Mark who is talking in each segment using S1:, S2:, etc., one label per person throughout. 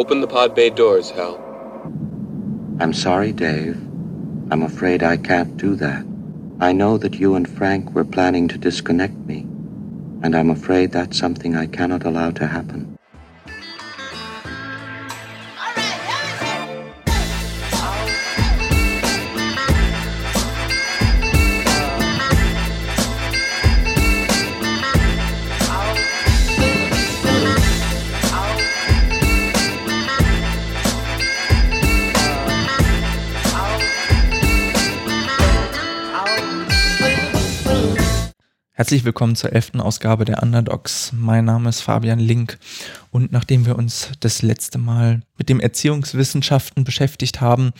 S1: Open the pod bay doors, Hal.
S2: I'm sorry, Dave. I'm afraid I can't do that. I know that you and Frank were planning to disconnect me, and I'm afraid that's something I cannot allow to happen.
S3: Herzlich willkommen zur elften Ausgabe der Underdogs. Mein Name ist Fabian Link und nachdem wir uns das letzte Mal mit dem Erziehungswissenschaften beschäftigt haben,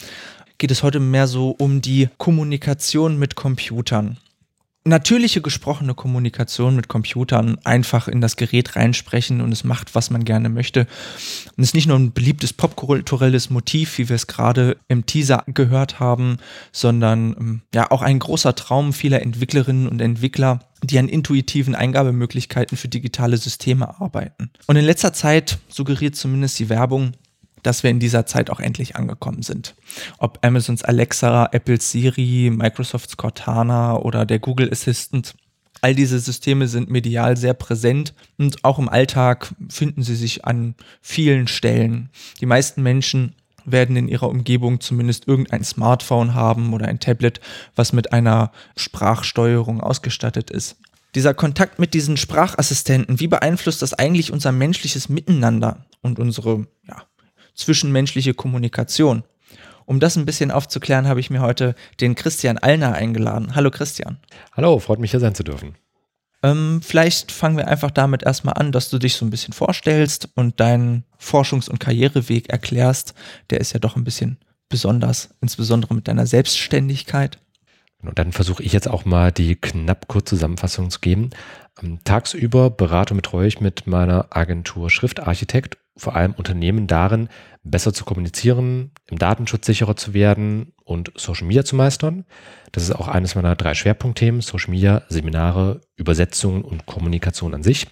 S3: geht es heute mehr so um die Kommunikation mit Computern natürliche gesprochene Kommunikation mit Computern einfach in das Gerät reinsprechen und es macht, was man gerne möchte. Und es ist nicht nur ein beliebtes popkulturelles Motiv, wie wir es gerade im Teaser gehört haben, sondern ähm, ja auch ein großer Traum vieler Entwicklerinnen und Entwickler, die an intuitiven Eingabemöglichkeiten für digitale Systeme arbeiten. Und in letzter Zeit suggeriert zumindest die Werbung, dass wir in dieser Zeit auch endlich angekommen sind. Ob Amazons Alexa, Apple's Siri, Microsofts Cortana oder der Google Assistant. All diese Systeme sind medial sehr präsent und auch im Alltag finden sie sich an vielen Stellen. Die meisten Menschen werden in ihrer Umgebung zumindest irgendein Smartphone haben oder ein Tablet, was mit einer Sprachsteuerung ausgestattet ist. Dieser Kontakt mit diesen Sprachassistenten, wie beeinflusst das eigentlich unser menschliches Miteinander und unsere ja, zwischenmenschliche Kommunikation. Um das ein bisschen aufzuklären, habe ich mir heute den Christian Allner eingeladen. Hallo Christian.
S4: Hallo, freut mich hier sein zu dürfen.
S3: Ähm, vielleicht fangen wir einfach damit erstmal an, dass du dich so ein bisschen vorstellst und deinen Forschungs- und Karriereweg erklärst. Der ist ja doch ein bisschen besonders, insbesondere mit deiner Selbstständigkeit.
S4: Und dann versuche ich jetzt auch mal die knapp kurze Zusammenfassung zu geben. Ähm, tagsüber berate und betreue ich mit meiner Agentur Schriftarchitekt vor allem Unternehmen darin, besser zu kommunizieren, im Datenschutz sicherer zu werden und Social Media zu meistern. Das ist auch eines meiner drei Schwerpunktthemen, Social Media, Seminare, Übersetzungen und Kommunikation an sich.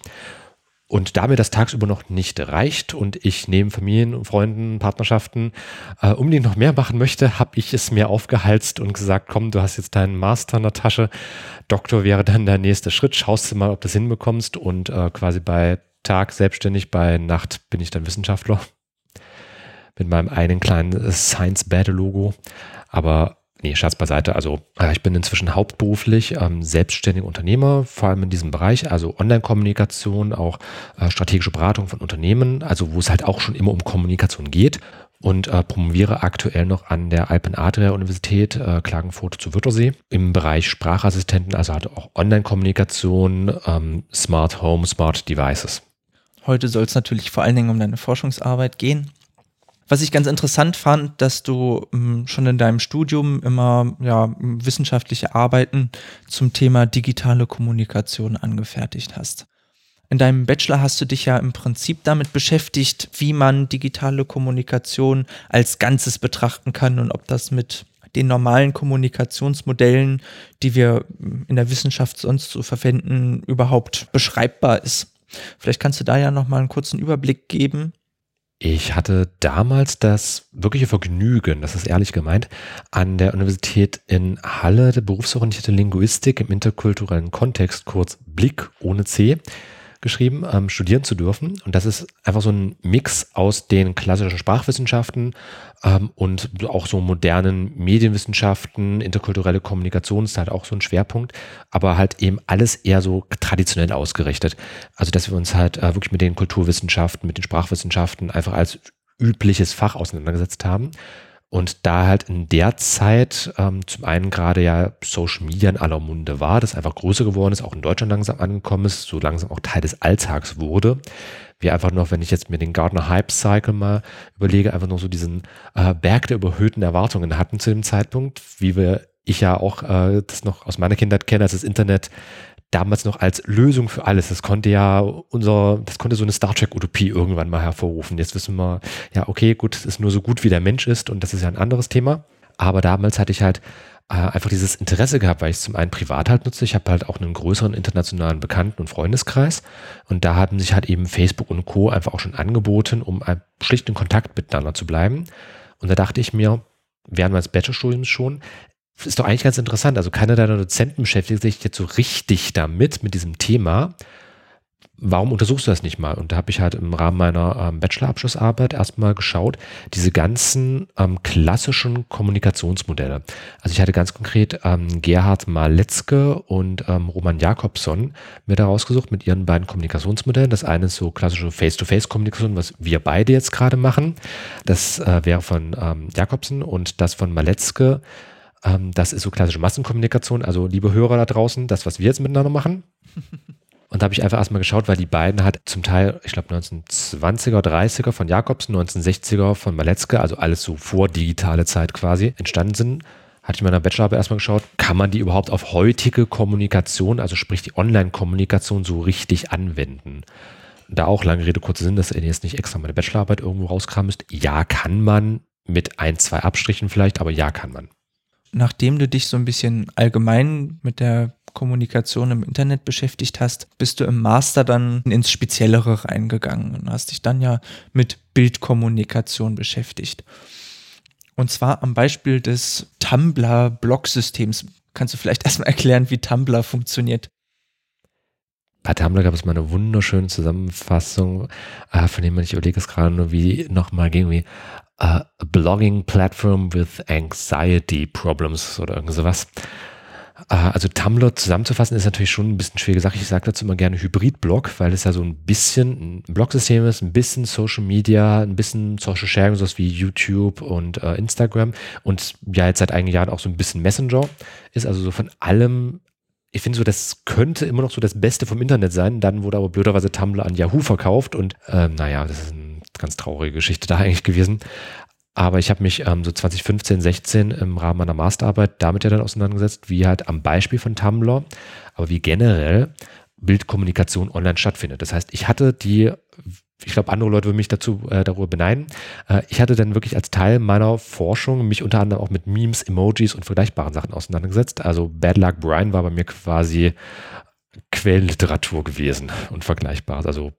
S4: Und da mir das tagsüber noch nicht reicht und ich neben Familien und Freunden, Partnerschaften äh, unbedingt noch mehr machen möchte, habe ich es mir aufgehalst und gesagt, komm, du hast jetzt deinen Master in der Tasche. Doktor wäre dann der nächste Schritt. Schaust du mal, ob du das hinbekommst und äh, quasi bei Tag selbstständig, bei Nacht bin ich dann Wissenschaftler. Mit meinem einen kleinen Science-Bad-Logo. Aber Nee, Scherz beiseite. Also äh, ich bin inzwischen hauptberuflich ähm, selbstständiger Unternehmer, vor allem in diesem Bereich, also Online-Kommunikation, auch äh, strategische Beratung von Unternehmen, also wo es halt auch schon immer um Kommunikation geht und äh, promoviere aktuell noch an der Alpen Adria Universität äh, Klagenfurt zu Wörthersee im Bereich Sprachassistenten, also halt auch Online-Kommunikation, ähm, Smart Home, Smart Devices.
S3: Heute soll es natürlich vor allen Dingen um deine Forschungsarbeit gehen. Was ich ganz interessant fand, dass du ähm, schon in deinem Studium immer ja, wissenschaftliche Arbeiten zum Thema digitale Kommunikation angefertigt hast. In deinem Bachelor hast du dich ja im Prinzip damit beschäftigt, wie man digitale Kommunikation als Ganzes betrachten kann und ob das mit den normalen Kommunikationsmodellen, die wir in der Wissenschaft sonst so verwenden, überhaupt beschreibbar ist. Vielleicht kannst du da ja noch mal einen kurzen Überblick geben,
S4: ich hatte damals das wirkliche Vergnügen, das ist ehrlich gemeint, an der Universität in Halle, der berufsorientierte Linguistik im interkulturellen Kontext, kurz Blick ohne C, geschrieben, ähm, studieren zu dürfen. Und das ist einfach so ein Mix aus den klassischen Sprachwissenschaften ähm, und auch so modernen Medienwissenschaften, interkulturelle Kommunikation ist halt auch so ein Schwerpunkt, aber halt eben alles eher so traditionell ausgerichtet. Also dass wir uns halt äh, wirklich mit den Kulturwissenschaften, mit den Sprachwissenschaften einfach als übliches Fach auseinandergesetzt haben. Und da halt in der Zeit ähm, zum einen gerade ja Social Media in aller Munde war, das einfach größer geworden ist, auch in Deutschland langsam angekommen ist, so langsam auch Teil des Alltags wurde. Wie einfach noch, wenn ich jetzt mir den Gartner Hype Cycle mal überlege, einfach noch so diesen äh, Berg der überhöhten Erwartungen hatten zu dem Zeitpunkt, wie wir ich ja auch äh, das noch aus meiner Kindheit kenne, als das Internet damals noch als Lösung für alles. Das konnte ja unser, das konnte so eine Star Trek-Utopie irgendwann mal hervorrufen. Jetzt wissen wir, ja, okay, gut, es ist nur so gut, wie der Mensch ist und das ist ja ein anderes Thema. Aber damals hatte ich halt äh, einfach dieses Interesse gehabt, weil ich es zum einen privat halt nutze. Ich habe halt auch einen größeren internationalen Bekannten- und Freundeskreis. Und da hatten sich halt eben Facebook und Co. einfach auch schon angeboten, um schlicht in Kontakt miteinander zu bleiben. Und da dachte ich mir, während meines Bachelorstudiums schon, ist doch eigentlich ganz interessant. Also keiner deiner Dozenten beschäftigt sich jetzt so richtig damit, mit diesem Thema warum untersuchst du das nicht mal? Und da habe ich halt im Rahmen meiner ähm, Bachelorabschlussarbeit erstmal geschaut, diese ganzen ähm, klassischen Kommunikationsmodelle. Also ich hatte ganz konkret ähm, Gerhard Maletzke und ähm, Roman Jakobson mir da rausgesucht mit ihren beiden Kommunikationsmodellen. Das eine ist so klassische Face-to-Face-Kommunikation, was wir beide jetzt gerade machen. Das äh, wäre von ähm, Jakobson und das von Maletzke. Ähm, das ist so klassische Massenkommunikation. Also liebe Hörer da draußen, das, was wir jetzt miteinander machen. Und da habe ich einfach erstmal geschaut, weil die beiden halt zum Teil, ich glaube 1920er, 30er von Jakobsen, 1960er von Maletzke, also alles so vor digitale Zeit quasi entstanden sind. Hatte ich in meiner Bachelorarbeit erstmal geschaut, kann man die überhaupt auf heutige Kommunikation, also sprich die Online-Kommunikation so richtig anwenden? Da auch lange Rede, kurzer Sinn, dass ihr jetzt nicht extra meine Bachelorarbeit irgendwo rauskramen müsst. Ja, kann man, mit ein, zwei Abstrichen vielleicht, aber ja, kann man.
S3: Nachdem du dich so ein bisschen allgemein mit der Kommunikation im Internet beschäftigt hast, bist du im Master dann ins Speziellere reingegangen und hast dich dann ja mit Bildkommunikation beschäftigt. Und zwar am Beispiel des Tumblr-Blog-Systems. Kannst du vielleicht erstmal erklären, wie Tumblr funktioniert?
S4: Bei Tumblr gab es mal eine wunderschöne Zusammenfassung, äh, von dem man ich überlege es gerade nur, wie nochmal ging, wie uh, Blogging Platform with Anxiety Problems oder irgend sowas. Äh, also Tumblr zusammenzufassen ist natürlich schon ein bisschen schwierige Sache. Ich sage dazu immer gerne Hybrid-Blog, weil es ja so ein bisschen ein Blogsystem ist, ein bisschen Social Media, ein bisschen Social Sharing, sowas wie YouTube und äh, Instagram und ja jetzt seit einigen Jahren auch so ein bisschen Messenger ist also so von allem ich finde so, das könnte immer noch so das Beste vom Internet sein. Dann wurde aber blöderweise Tumblr an Yahoo verkauft und äh, naja, das ist eine ganz traurige Geschichte da eigentlich gewesen. Aber ich habe mich ähm, so 2015, 16 im Rahmen meiner Masterarbeit damit ja dann auseinandergesetzt, wie halt am Beispiel von Tumblr, aber wie generell Bildkommunikation online stattfindet. Das heißt, ich hatte die, ich glaube, andere Leute würden mich dazu äh, darüber beneiden. Äh, ich hatte dann wirklich als Teil meiner Forschung mich unter anderem auch mit Memes, Emojis und vergleichbaren Sachen auseinandergesetzt. Also Bad Luck Brian war bei mir quasi Quellenliteratur gewesen und vergleichbar. Also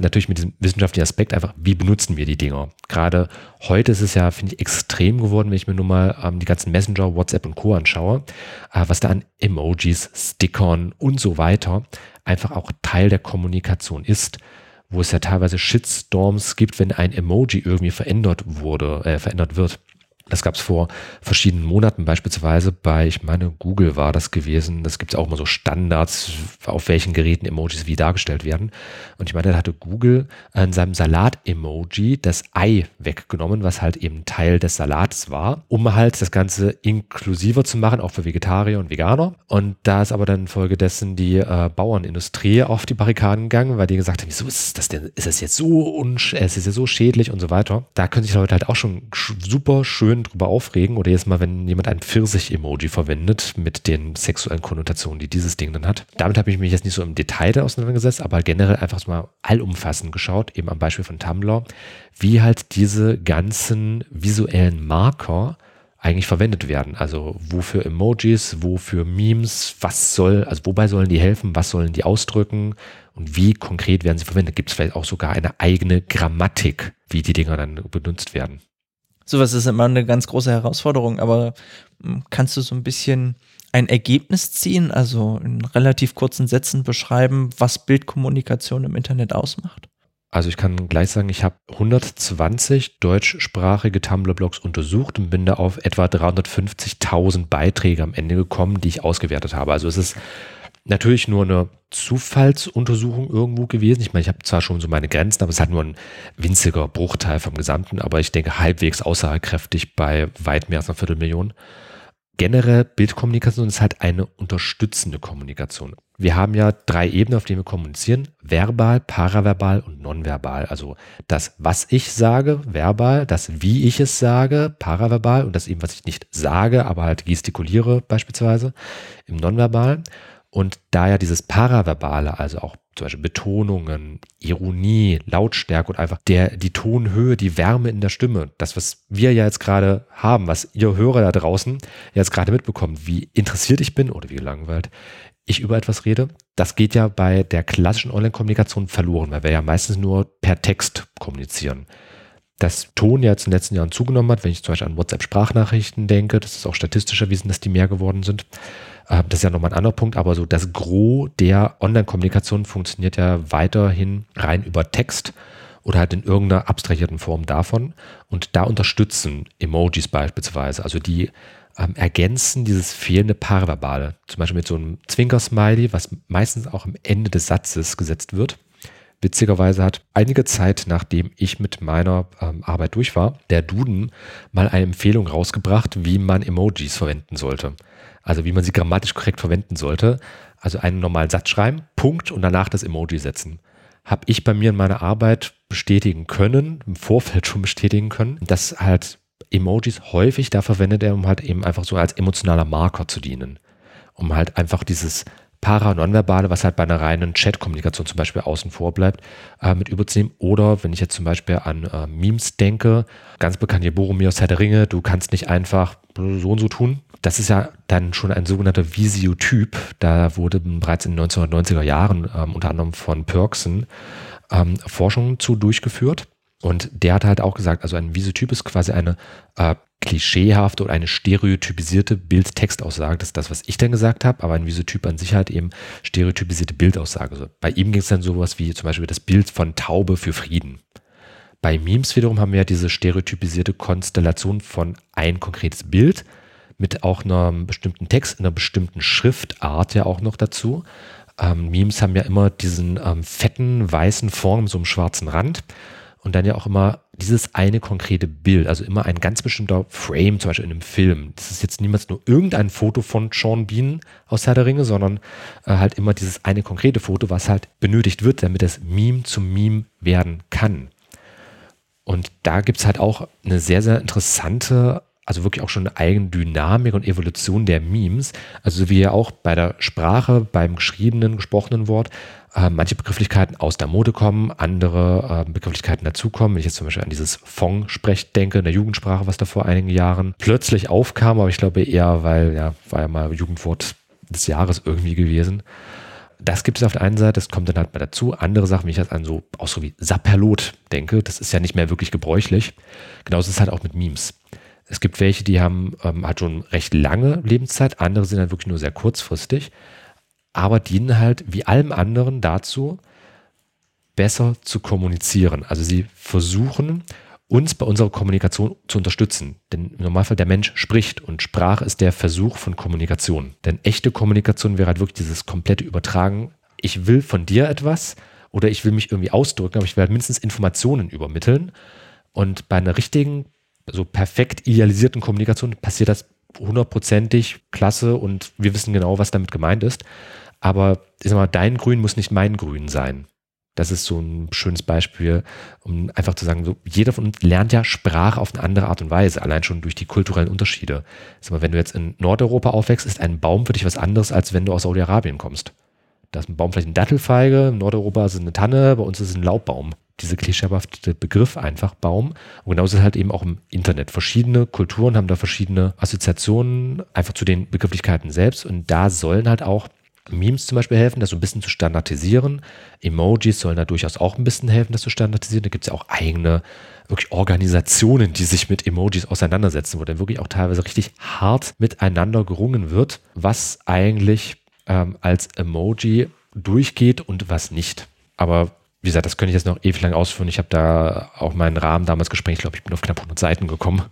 S4: natürlich mit diesem wissenschaftlichen Aspekt einfach, wie benutzen wir die Dinger? Gerade heute ist es ja, finde ich, extrem geworden, wenn ich mir nun mal ähm, die ganzen Messenger, WhatsApp und Co. anschaue, äh, was da an Emojis, Stickern und so weiter einfach auch Teil der Kommunikation ist wo es ja teilweise Shitstorms gibt, wenn ein Emoji irgendwie verändert wurde, äh, verändert wird. Das gab es vor verschiedenen Monaten, beispielsweise bei, ich meine, Google war das gewesen. Das gibt es auch mal so Standards, auf welchen Geräten Emojis wie dargestellt werden. Und ich meine, da hatte Google in seinem Salat-Emoji das Ei weggenommen, was halt eben Teil des Salats war, um halt das Ganze inklusiver zu machen, auch für Vegetarier und Veganer. Und da ist aber dann infolgedessen die äh, Bauernindustrie auf die Barrikaden gegangen, weil die gesagt haben, wieso ist das denn, ist das jetzt so unsch es ist ja so schädlich und so weiter. Da können sich Leute halt auch schon super schön schön drüber aufregen oder jetzt Mal, wenn jemand ein Pfirsich-Emoji verwendet mit den sexuellen Konnotationen, die dieses Ding dann hat. Damit habe ich mich jetzt nicht so im Detail auseinandergesetzt, aber generell einfach mal allumfassend geschaut, eben am Beispiel von Tumblr, wie halt diese ganzen visuellen Marker eigentlich verwendet werden. Also wofür Emojis, wofür Memes, was soll, also wobei sollen die helfen, was sollen die ausdrücken und wie konkret werden sie verwendet? Gibt es vielleicht auch sogar eine eigene Grammatik, wie die Dinger dann benutzt werden?
S3: Sowas ist immer eine ganz große Herausforderung, aber hm, kannst du so ein bisschen ein Ergebnis ziehen, also in relativ kurzen Sätzen beschreiben, was Bildkommunikation im Internet ausmacht?
S4: Also ich kann gleich sagen, ich habe 120 deutschsprachige Tumblr-Blogs untersucht und bin da auf etwa 350.000 Beiträge am Ende gekommen, die ich ausgewertet habe. Also es ist natürlich nur eine Zufallsuntersuchung irgendwo gewesen. Ich meine, ich habe zwar schon so meine Grenzen, aber es hat nur ein winziger Bruchteil vom Gesamten, aber ich denke halbwegs aussagekräftig bei weit mehr als einer Viertelmillion. Generell Bildkommunikation ist halt eine unterstützende Kommunikation. Wir haben ja drei Ebenen, auf denen wir kommunizieren. Verbal, paraverbal und nonverbal. Also das, was ich sage, verbal, das, wie ich es sage, paraverbal und das eben, was ich nicht sage, aber halt gestikuliere beispielsweise im Nonverbal. Und da ja dieses Paraverbale, also auch zum Beispiel Betonungen, Ironie, Lautstärke und einfach der, die Tonhöhe, die Wärme in der Stimme, das, was wir ja jetzt gerade haben, was ihr Hörer da draußen jetzt gerade mitbekommt, wie interessiert ich bin oder wie gelangweilt ich über etwas rede, das geht ja bei der klassischen Online-Kommunikation verloren, weil wir ja meistens nur per Text kommunizieren. Das Ton ja jetzt in den letzten Jahren zugenommen hat, wenn ich zum Beispiel an WhatsApp-Sprachnachrichten denke, das ist auch statistisch erwiesen, dass die mehr geworden sind. Das ist ja nochmal ein anderer Punkt, aber so das Gros der Online-Kommunikation funktioniert ja weiterhin rein über Text oder halt in irgendeiner abstrahierten Form davon. Und da unterstützen Emojis beispielsweise, also die ähm, ergänzen dieses fehlende Paraverbale. Zum Beispiel mit so einem Zwinker-Smiley, was meistens auch am Ende des Satzes gesetzt wird. Witzigerweise hat einige Zeit, nachdem ich mit meiner ähm, Arbeit durch war, der Duden mal eine Empfehlung rausgebracht, wie man Emojis verwenden sollte. Also wie man sie grammatisch korrekt verwenden sollte. Also einen normalen Satz schreiben, Punkt und danach das Emoji setzen. Habe ich bei mir in meiner Arbeit bestätigen können, im Vorfeld schon bestätigen können, dass halt Emojis häufig da verwendet er, um halt eben einfach so als emotionaler Marker zu dienen. Um halt einfach dieses Para-Nonverbale, was halt bei einer reinen Chat-Kommunikation zum Beispiel außen vor bleibt, äh, mit überzunehmen. Oder wenn ich jetzt zum Beispiel an äh, Memes denke, ganz bekannt hier Boromir aus Herr der Ringe, du kannst nicht einfach so und so tun. Das ist ja dann schon ein sogenannter Visiotyp. Da wurde bereits in den 1990er Jahren ähm, unter anderem von Perksen ähm, Forschungen zu durchgeführt. Und der hat halt auch gesagt, also ein Visotyp ist quasi eine äh, klischeehafte oder eine stereotypisierte Bild-Textaussage. Das ist das, was ich dann gesagt habe, aber ein Visotyp an sich halt eben stereotypisierte Bildaussage. Also bei ihm ging es dann sowas wie zum Beispiel das Bild von Taube für Frieden. Bei Memes wiederum haben wir ja diese stereotypisierte Konstellation von ein konkretes Bild mit auch einem bestimmten Text, einer bestimmten Schriftart ja auch noch dazu. Ähm, Memes haben ja immer diesen ähm, fetten weißen Form, so einem schwarzen Rand und dann ja auch immer dieses eine konkrete Bild, also immer ein ganz bestimmter Frame, zum Beispiel in einem Film. Das ist jetzt niemals nur irgendein Foto von Sean Bean aus Herr der Ringe, sondern äh, halt immer dieses eine konkrete Foto, was halt benötigt wird, damit das Meme zum Meme werden kann. Und da gibt es halt auch eine sehr, sehr interessante, also wirklich auch schon eine eigene Dynamik und Evolution der Memes. Also wie ja auch bei der Sprache, beim geschriebenen, gesprochenen Wort, äh, manche Begrifflichkeiten aus der Mode kommen, andere äh, Begrifflichkeiten dazukommen. Wenn ich jetzt zum Beispiel an dieses Fong-Sprech denke, in der Jugendsprache, was da vor einigen Jahren plötzlich aufkam, aber ich glaube eher, weil, ja, war ja mal Jugendwort des Jahres irgendwie gewesen. Das gibt es auf der einen Seite, das kommt dann halt mal dazu. Andere Sachen, wenn ich jetzt an so auch so wie Sapperlot denke, das ist ja nicht mehr wirklich gebräuchlich. Genauso ist es halt auch mit Memes. Es gibt welche, die haben ähm, halt schon recht lange Lebenszeit, andere sind halt wirklich nur sehr kurzfristig aber dienen halt wie allem anderen dazu, besser zu kommunizieren. Also sie versuchen, uns bei unserer Kommunikation zu unterstützen. Denn im Normalfall der Mensch spricht und Sprache ist der Versuch von Kommunikation. Denn echte Kommunikation wäre halt wirklich dieses komplette Übertragen. Ich will von dir etwas oder ich will mich irgendwie ausdrücken, aber ich will halt mindestens Informationen übermitteln. Und bei einer richtigen, so perfekt idealisierten Kommunikation passiert das hundertprozentig klasse und wir wissen genau, was damit gemeint ist. Aber ich sag mal, dein Grün muss nicht mein Grün sein. Das ist so ein schönes Beispiel, um einfach zu sagen, so, jeder von uns lernt ja Sprache auf eine andere Art und Weise, allein schon durch die kulturellen Unterschiede. Sag mal, wenn du jetzt in Nordeuropa aufwächst, ist ein Baum für dich was anderes, als wenn du aus Saudi-Arabien kommst. Da ist ein Baum vielleicht eine Dattelfeige, in Nordeuropa ist es eine Tanne, bei uns ist es ein Laubbaum. Diese klischeehafte Begriff einfach Baum. Und genauso ist es halt eben auch im Internet. Verschiedene Kulturen haben da verschiedene Assoziationen einfach zu den Begrifflichkeiten selbst. Und da sollen halt auch Memes zum Beispiel helfen, das so ein bisschen zu standardisieren. Emojis sollen da durchaus auch ein bisschen helfen, das zu standardisieren. Da gibt es ja auch eigene wirklich Organisationen, die sich mit Emojis auseinandersetzen, wo dann wirklich auch teilweise richtig hart miteinander gerungen wird, was eigentlich ähm, als Emoji durchgeht und was nicht. Aber wie gesagt, das könnte ich jetzt noch ewig lang ausführen. Ich habe da auch meinen Rahmen damals gesprengt. Ich glaube, ich bin auf knapp 100 Seiten gekommen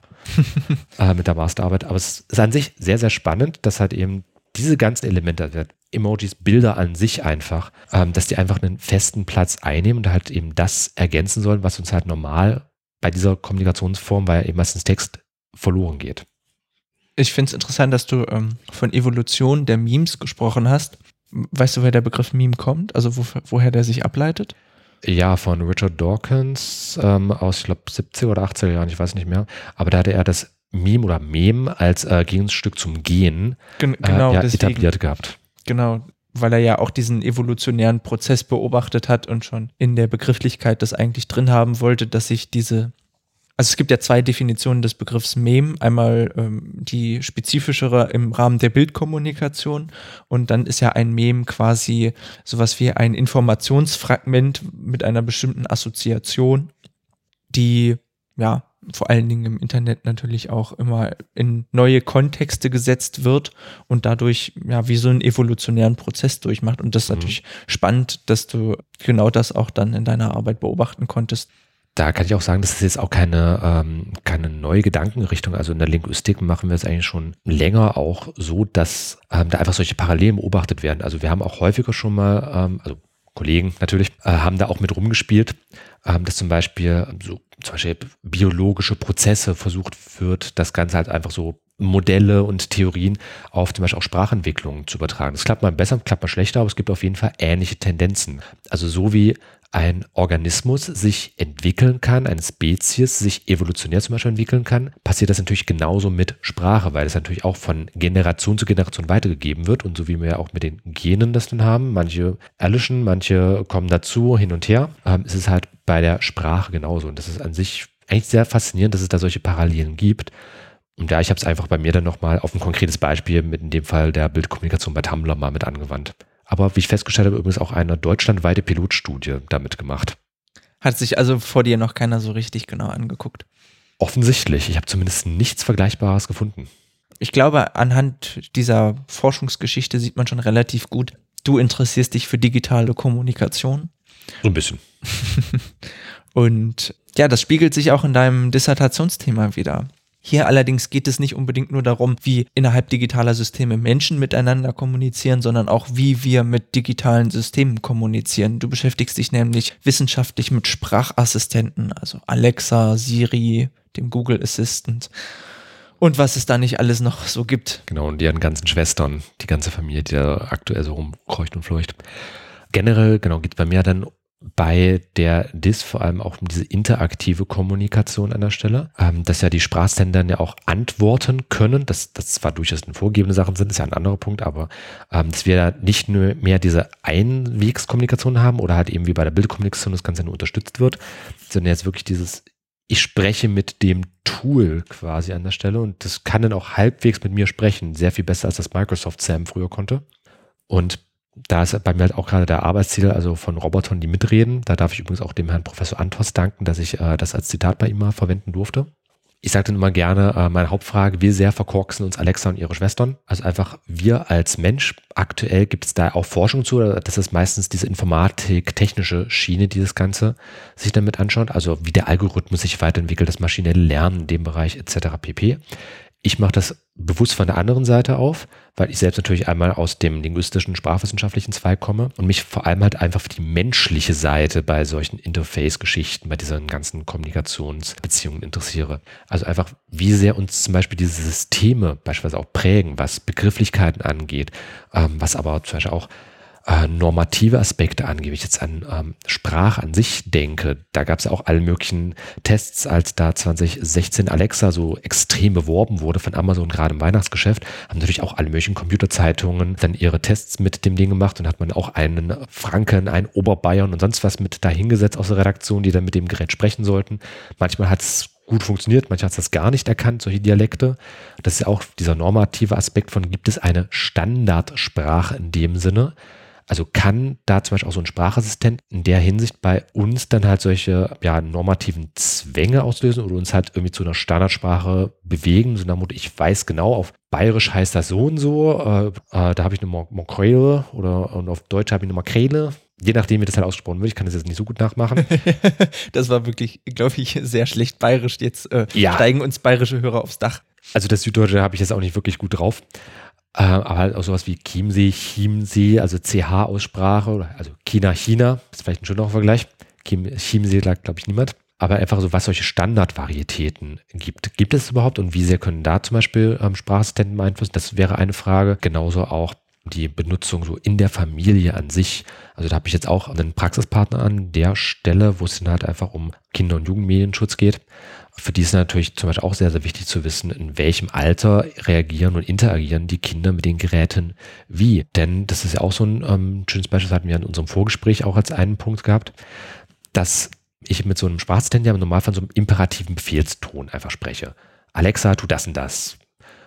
S4: äh, mit der Masterarbeit. Aber es ist an sich sehr, sehr spannend, dass halt eben diese ganzen Elemente, Emojis, Bilder an sich einfach, ähm, dass die einfach einen festen Platz einnehmen und halt eben das ergänzen sollen, was uns halt normal bei dieser Kommunikationsform, weil ja eben meistens Text verloren geht.
S3: Ich finde es interessant, dass du ähm, von Evolution der Memes gesprochen hast. Weißt du, woher der Begriff Meme kommt? Also wo, woher der sich ableitet?
S4: Ja, von Richard Dawkins ähm, aus, ich glaube, 70 oder 80er Jahren, ich weiß nicht mehr. Aber da hatte er das Meme oder Mem als äh, Gegenstück zum Gehen
S3: Gen genau,
S4: äh, ja, etabliert gehabt.
S3: Genau, weil er ja auch diesen evolutionären Prozess beobachtet hat und schon in der Begrifflichkeit das eigentlich drin haben wollte, dass sich diese also es gibt ja zwei Definitionen des Begriffs Mem. Einmal ähm, die spezifischere im Rahmen der Bildkommunikation und dann ist ja ein Mem quasi sowas wie ein Informationsfragment mit einer bestimmten Assoziation, die ja vor allen Dingen im Internet natürlich auch immer in neue Kontexte gesetzt wird und dadurch ja wie so einen evolutionären Prozess durchmacht. Und das ist mhm. natürlich spannend, dass du genau das auch dann in deiner Arbeit beobachten konntest
S4: da kann ich auch sagen, das ist jetzt auch keine, ähm, keine neue Gedankenrichtung. Also in der Linguistik machen wir es eigentlich schon länger auch so, dass ähm, da einfach solche Parallelen beobachtet werden. Also wir haben auch häufiger schon mal, ähm, also Kollegen natürlich, äh, haben da auch mit rumgespielt, ähm, dass zum Beispiel so zum Beispiel biologische Prozesse versucht wird, das Ganze halt einfach so Modelle und Theorien auf zum Beispiel auch Sprachentwicklung zu übertragen. Das klappt mal besser, klappt mal schlechter, aber es gibt auf jeden Fall ähnliche Tendenzen. Also so wie ein Organismus sich entwickeln kann, eine Spezies sich evolutionär zum Beispiel entwickeln kann, passiert das natürlich genauso mit Sprache, weil es natürlich auch von Generation zu Generation weitergegeben wird und so wie wir ja auch mit den Genen das dann haben, manche erlischen, manche kommen dazu, hin und her, ähm, ist es halt bei der Sprache genauso und das ist an sich eigentlich sehr faszinierend, dass es da solche Parallelen gibt. Und ja, ich habe es einfach bei mir dann nochmal auf ein konkretes Beispiel mit in dem Fall der Bildkommunikation bei Tumblr mal mit angewandt. Aber wie ich festgestellt habe, übrigens auch eine deutschlandweite Pilotstudie damit gemacht.
S3: Hat sich also vor dir noch keiner so richtig genau angeguckt?
S4: Offensichtlich. Ich habe zumindest nichts Vergleichbares gefunden.
S3: Ich glaube, anhand dieser Forschungsgeschichte sieht man schon relativ gut, du interessierst dich für digitale Kommunikation.
S4: So ein bisschen.
S3: Und ja, das spiegelt sich auch in deinem Dissertationsthema wieder. Hier allerdings geht es nicht unbedingt nur darum, wie innerhalb digitaler Systeme Menschen miteinander kommunizieren, sondern auch, wie wir mit digitalen Systemen kommunizieren. Du beschäftigst dich nämlich wissenschaftlich mit Sprachassistenten, also Alexa, Siri, dem Google Assistant und was es da nicht alles noch so gibt.
S4: Genau, und deren ganzen Schwestern, die ganze Familie, die da aktuell so rumkreucht und fleucht. Generell, genau, geht es bei mir dann bei der DIS vor allem auch um diese interaktive Kommunikation an der Stelle, ähm, dass ja die Sprachsender ja auch antworten können, dass das zwar durchaus vorgegebene Sachen sind, ist ja ein anderer Punkt, aber ähm, dass wir nicht nur mehr diese Einwegskommunikation haben oder halt eben wie bei der Bildkommunikation das Ganze nur unterstützt wird, sondern jetzt wirklich dieses ich spreche mit dem Tool quasi an der Stelle. Und das kann dann auch halbwegs mit mir sprechen, sehr viel besser als das Microsoft Sam früher konnte. Und da ist bei mir halt auch gerade der Arbeitsziel, also von Robotern, die mitreden. Da darf ich übrigens auch dem Herrn Professor Antos danken, dass ich äh, das als Zitat bei ihm mal verwenden durfte. Ich sage dann immer gerne, äh, meine Hauptfrage, wie sehr verkorksen uns Alexa und ihre Schwestern? Also einfach wir als Mensch, aktuell gibt es da auch Forschung zu, das ist meistens diese Informatik-technische Schiene, die das Ganze sich damit anschaut, also wie der Algorithmus sich weiterentwickelt, das maschinelle Lernen in dem Bereich etc. pp. Ich mache das bewusst von der anderen Seite auf, weil ich selbst natürlich einmal aus dem linguistischen, sprachwissenschaftlichen Zweig komme und mich vor allem halt einfach für die menschliche Seite bei solchen Interface-Geschichten, bei diesen ganzen Kommunikationsbeziehungen interessiere. Also einfach, wie sehr uns zum Beispiel diese Systeme beispielsweise auch prägen, was Begrifflichkeiten angeht, ähm, was aber zum Beispiel auch äh, normative Aspekte angehe, ich jetzt an ähm, Sprache an sich denke, da gab es auch alle möglichen Tests, als da 2016 Alexa so extrem beworben wurde von Amazon, gerade im Weihnachtsgeschäft, haben natürlich auch alle möglichen Computerzeitungen dann ihre Tests mit dem Ding gemacht und hat man auch einen Franken, einen Oberbayern und sonst was mit dahingesetzt aus der Redaktion, die dann mit dem Gerät sprechen sollten. Manchmal hat es gut funktioniert, manchmal hat es das gar nicht erkannt, solche Dialekte. Das ist ja auch dieser normative Aspekt von, gibt es eine Standardsprache in dem Sinne? Also kann da zum Beispiel auch so ein Sprachassistent in der Hinsicht bei uns dann halt solche ja, normativen Zwänge auslösen oder uns halt irgendwie zu einer Standardsprache bewegen, so nach Motto, ich weiß genau, auf Bayerisch heißt das so und so, äh, äh, da habe ich eine Makrele oder und auf Deutsch habe ich eine Makrele. Je nachdem, wie das halt ausgesprochen wird, ich kann das jetzt nicht so gut nachmachen.
S3: das war wirklich, glaube ich, sehr schlecht bayerisch. Jetzt äh, ja. steigen uns bayerische Hörer aufs Dach.
S4: Also das Süddeutsche habe ich jetzt auch nicht wirklich gut drauf. Äh, aber halt auch sowas wie Chiemsee, Chiemsee, also CH-Aussprache, also China, China, ist vielleicht ein schöner Vergleich. Chiemsee lag, glaube ich, niemand. Aber einfach so, was solche Standardvarietäten gibt. Gibt es überhaupt und wie sehr können da zum Beispiel ähm, Sprachassistenten beeinflussen? Das wäre eine Frage. Genauso auch die Benutzung so in der Familie an sich. Also da habe ich jetzt auch einen Praxispartner an der Stelle, wo es dann halt einfach um Kinder- und Jugendmedienschutz geht für die ist natürlich zum Beispiel auch sehr, sehr wichtig zu wissen, in welchem Alter reagieren und interagieren die Kinder mit den Geräten wie. Denn das ist ja auch so ein ähm, schönes Beispiel, das hatten wir in unserem Vorgespräch auch als einen Punkt gehabt, dass ich mit so einem Sprachassistenten ja im Normalfall so einem imperativen Befehlston einfach spreche. Alexa, tu das und das.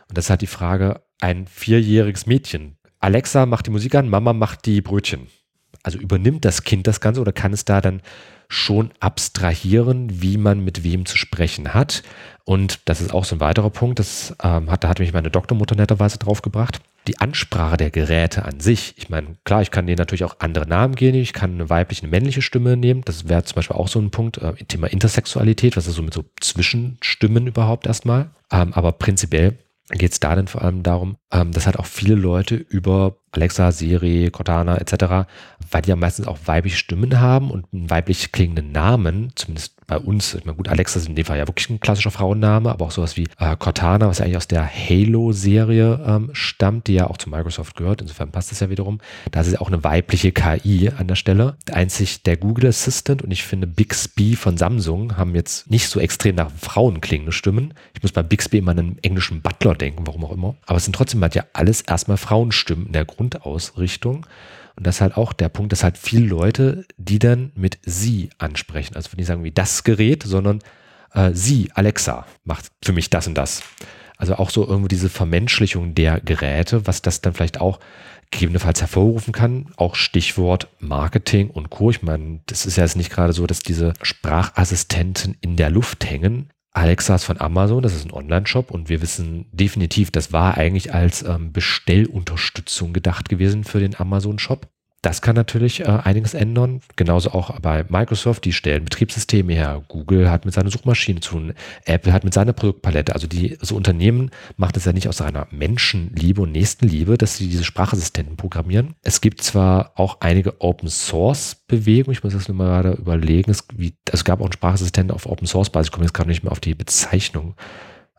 S4: Und das ist halt die Frage, ein vierjähriges Mädchen. Alexa macht die Musik an, Mama macht die Brötchen. Also übernimmt das Kind das Ganze oder kann es da dann schon abstrahieren, wie man mit wem zu sprechen hat. Und das ist auch so ein weiterer Punkt, das ähm, hat, da hat mich meine Doktormutter netterweise draufgebracht. Die Ansprache der Geräte an sich, ich meine, klar, ich kann denen natürlich auch andere Namen geben, ich kann eine weibliche, eine männliche Stimme nehmen, das wäre zum Beispiel auch so ein Punkt, äh, Thema Intersexualität, was ist so mit so Zwischenstimmen überhaupt erstmal. Ähm, aber prinzipiell geht es da dann vor allem darum, ähm, dass halt auch viele Leute über Alexa, Siri, Cortana etc., weil die ja meistens auch weibliche Stimmen haben und einen weiblich klingenden Namen, zumindest bei uns, ich meine, gut, Alexa ist in dem Fall ja wirklich ein klassischer Frauenname, aber auch sowas wie äh, Cortana, was ja eigentlich aus der Halo-Serie ähm, stammt, die ja auch zu Microsoft gehört, insofern passt das ja wiederum. Da ist ja auch eine weibliche KI an der Stelle. Einzig der Google Assistant und ich finde Bixby von Samsung haben jetzt nicht so extrem nach Frauen klingende Stimmen. Ich muss bei Bixby immer an einen englischen Butler denken, warum auch immer. Aber es sind trotzdem halt ja alles erstmal Frauenstimmen in der Grundausrichtung. Und das ist halt auch der Punkt, dass halt viele Leute, die dann mit sie ansprechen. Also wenn die sagen wie das Gerät, sondern äh, sie, Alexa, macht für mich das und das. Also auch so irgendwie diese Vermenschlichung der Geräte, was das dann vielleicht auch gegebenenfalls hervorrufen kann. Auch Stichwort Marketing und Co. Ich meine, das ist ja jetzt nicht gerade so, dass diese Sprachassistenten in der Luft hängen. Alexa ist von Amazon, das ist ein Online-Shop und wir wissen definitiv, das war eigentlich als ähm, Bestellunterstützung gedacht gewesen für den Amazon-Shop. Das kann natürlich äh, einiges ändern. Genauso auch bei Microsoft, die stellen Betriebssysteme her. Google hat mit seiner Suchmaschine zu tun. Apple hat mit seiner Produktpalette. Also die so Unternehmen macht es ja nicht aus einer Menschenliebe und Nächstenliebe, dass sie diese Sprachassistenten programmieren. Es gibt zwar auch einige Open Source Bewegungen. Ich muss das nur mal gerade überlegen. Es, wie, es gab auch einen Sprachassistenten auf Open Source Basis. Ich komme jetzt gerade nicht mehr auf die Bezeichnung.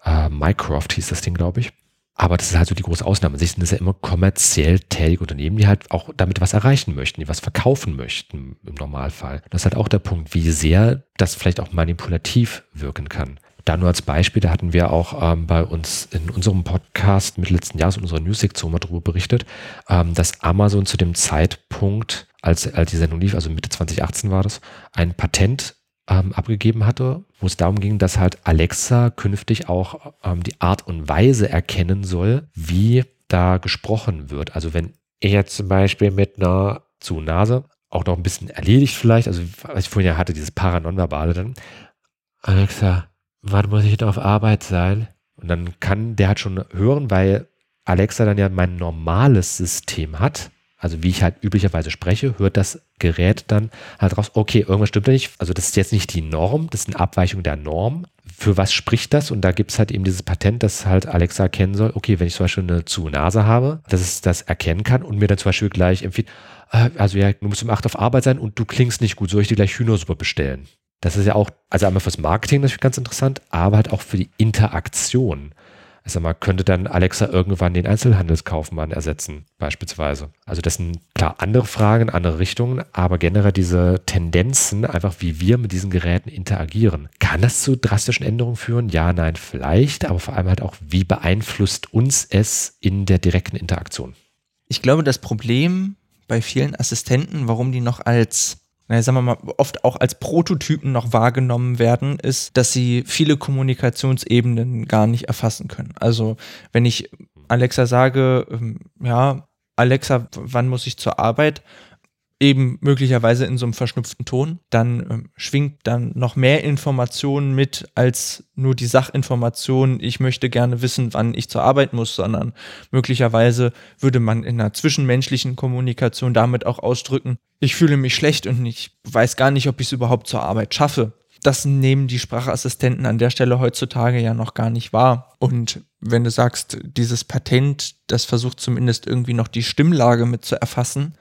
S4: Äh, Mycroft hieß das Ding, glaube ich. Aber das ist halt so die große Ausnahme. Sich sind das ja immer kommerziell tätige Unternehmen, die halt auch damit was erreichen möchten, die was verkaufen möchten im Normalfall. Das ist halt auch der Punkt, wie sehr das vielleicht auch manipulativ wirken kann. Da nur als Beispiel, da hatten wir auch ähm, bei uns in unserem Podcast mit letzten Jahres in unserer News-Sektion mal darüber berichtet, ähm, dass Amazon zu dem Zeitpunkt, als, als die Sendung lief, also Mitte 2018 war das, ein Patent ähm, abgegeben hatte, wo es darum ging, dass halt Alexa künftig auch ähm, die Art und Weise erkennen soll, wie da gesprochen wird. Also wenn er jetzt zum Beispiel mit einer zu Nase auch noch ein bisschen erledigt vielleicht, also was ich vorhin ja hatte, dieses Paranonverbale dann, Alexa, wann muss ich denn auf Arbeit sein? Und dann kann der halt schon hören, weil Alexa dann ja mein normales System hat, also wie ich halt üblicherweise spreche, hört das Gerät dann halt raus, okay, irgendwas stimmt da nicht. Also das ist jetzt nicht die Norm, das ist eine Abweichung der Norm. Für was spricht das? Und da gibt es halt eben dieses Patent, dass halt Alexa erkennen soll, okay, wenn ich zum Beispiel eine zu Nase habe, dass es das erkennen kann und mir dann zum Beispiel gleich empfiehlt, äh, also ja, du musst um 8 auf Arbeit sein und du klingst nicht gut, soll ich dir gleich Hühnersuppe bestellen? Das ist ja auch, also einmal fürs Marketing natürlich ganz interessant, aber halt auch für die Interaktion. Ich sag mal, könnte dann Alexa irgendwann den Einzelhandelskaufmann ersetzen, beispielsweise. Also das sind klar andere Fragen, andere Richtungen, aber generell diese Tendenzen, einfach wie wir mit diesen Geräten interagieren. Kann das zu drastischen Änderungen führen? Ja, nein, vielleicht, aber vor allem halt auch, wie beeinflusst uns es in der direkten Interaktion?
S3: Ich glaube, das Problem bei vielen Assistenten, warum die noch als naja, sagen wir mal, oft auch als Prototypen noch wahrgenommen werden, ist, dass sie viele Kommunikationsebenen gar nicht erfassen können. Also wenn ich Alexa sage, ähm, ja, Alexa, wann muss ich zur Arbeit? Eben möglicherweise in so einem verschnupften Ton, dann ähm, schwingt dann noch mehr Informationen mit als nur die Sachinformation, ich möchte gerne wissen, wann ich zur Arbeit muss, sondern möglicherweise würde man in einer zwischenmenschlichen Kommunikation damit auch ausdrücken, ich fühle mich schlecht und ich weiß gar nicht, ob ich es überhaupt zur Arbeit schaffe. Das nehmen die Sprachassistenten an der Stelle heutzutage ja noch gar nicht wahr. Und wenn du sagst, dieses Patent, das versucht zumindest irgendwie noch die Stimmlage mit zu erfassen,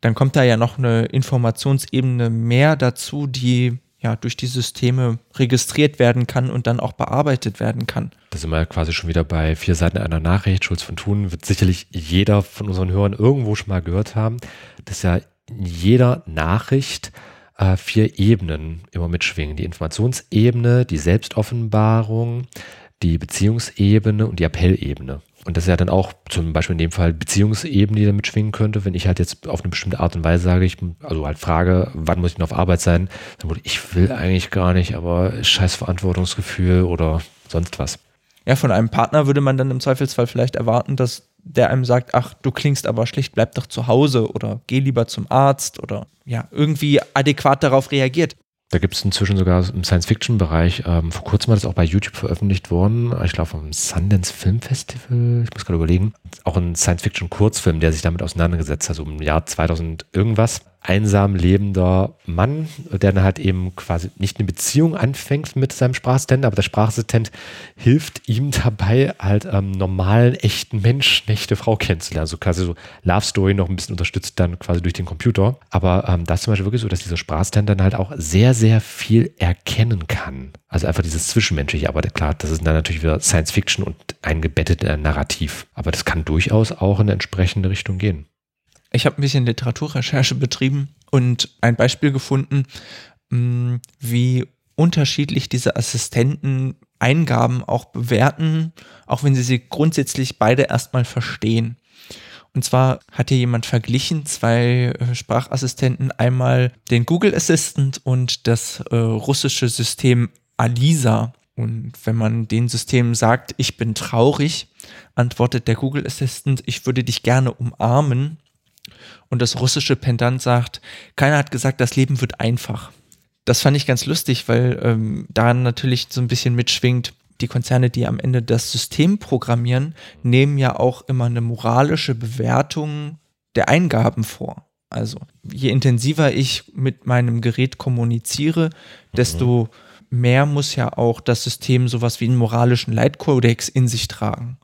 S3: dann kommt da ja noch eine Informationsebene mehr dazu, die ja durch die Systeme registriert werden kann und dann auch bearbeitet werden kann.
S4: Da sind wir quasi schon wieder bei vier Seiten einer Nachricht. Schulz von Thun wird sicherlich jeder von unseren Hörern irgendwo schon mal gehört haben, dass ja in jeder Nachricht äh, vier Ebenen immer mitschwingen. Die Informationsebene, die Selbstoffenbarung, die Beziehungsebene und die Appellebene. Und das ist ja dann auch zum Beispiel in dem Fall Beziehungsebene, die da mitschwingen könnte, wenn ich halt jetzt auf eine bestimmte Art und Weise sage, ich, also halt frage, wann muss ich noch auf Arbeit sein, dann wurde ich will eigentlich gar nicht, aber scheiß Verantwortungsgefühl oder sonst was.
S3: Ja, von einem Partner würde man dann im Zweifelsfall vielleicht erwarten, dass der einem sagt, ach, du klingst aber schlecht, bleib doch zu Hause oder geh lieber zum Arzt oder ja, irgendwie adäquat darauf reagiert.
S4: Da gibt es inzwischen sogar im Science-Fiction-Bereich, ähm, vor kurzem war das auch bei YouTube veröffentlicht worden, ich glaube vom Sundance Film Festival, ich muss gerade überlegen, auch ein Science-Fiction-Kurzfilm, der sich damit auseinandergesetzt hat, so im Jahr 2000 irgendwas einsam lebender Mann, der dann halt eben quasi nicht eine Beziehung anfängt mit seinem Sprachassistenten, aber der Sprachassistent hilft ihm dabei, halt ähm, normalen, echten Mensch, eine echte Frau kennenzulernen. Also quasi so Love Story noch ein bisschen unterstützt dann quasi durch den Computer. Aber ähm, das ist zum Beispiel wirklich so, dass dieser Sprachassistent dann halt auch sehr, sehr viel erkennen kann. Also einfach dieses Zwischenmenschliche, aber klar, das ist dann natürlich wieder Science Fiction und eingebettet in ein Narrativ. Aber das kann durchaus auch in eine entsprechende Richtung gehen.
S3: Ich habe ein bisschen Literaturrecherche betrieben und ein Beispiel gefunden, mm, wie unterschiedlich diese Assistenten Eingaben auch bewerten, auch wenn sie sie grundsätzlich beide erstmal verstehen. Und zwar hat hier jemand verglichen zwei äh, Sprachassistenten, einmal den Google Assistant und das äh, russische System Alisa. Und wenn man den Systemen sagt, ich bin traurig, antwortet der Google Assistant, ich würde dich gerne umarmen. Und das russische Pendant sagt, keiner hat gesagt, das Leben wird einfach. Das fand ich ganz lustig, weil ähm, da natürlich so ein bisschen mitschwingt, die Konzerne, die am Ende das System programmieren, nehmen ja auch immer eine moralische Bewertung der Eingaben vor. Also je intensiver ich mit meinem Gerät kommuniziere, desto mehr muss ja auch das System sowas wie einen moralischen Leitkodex in sich tragen.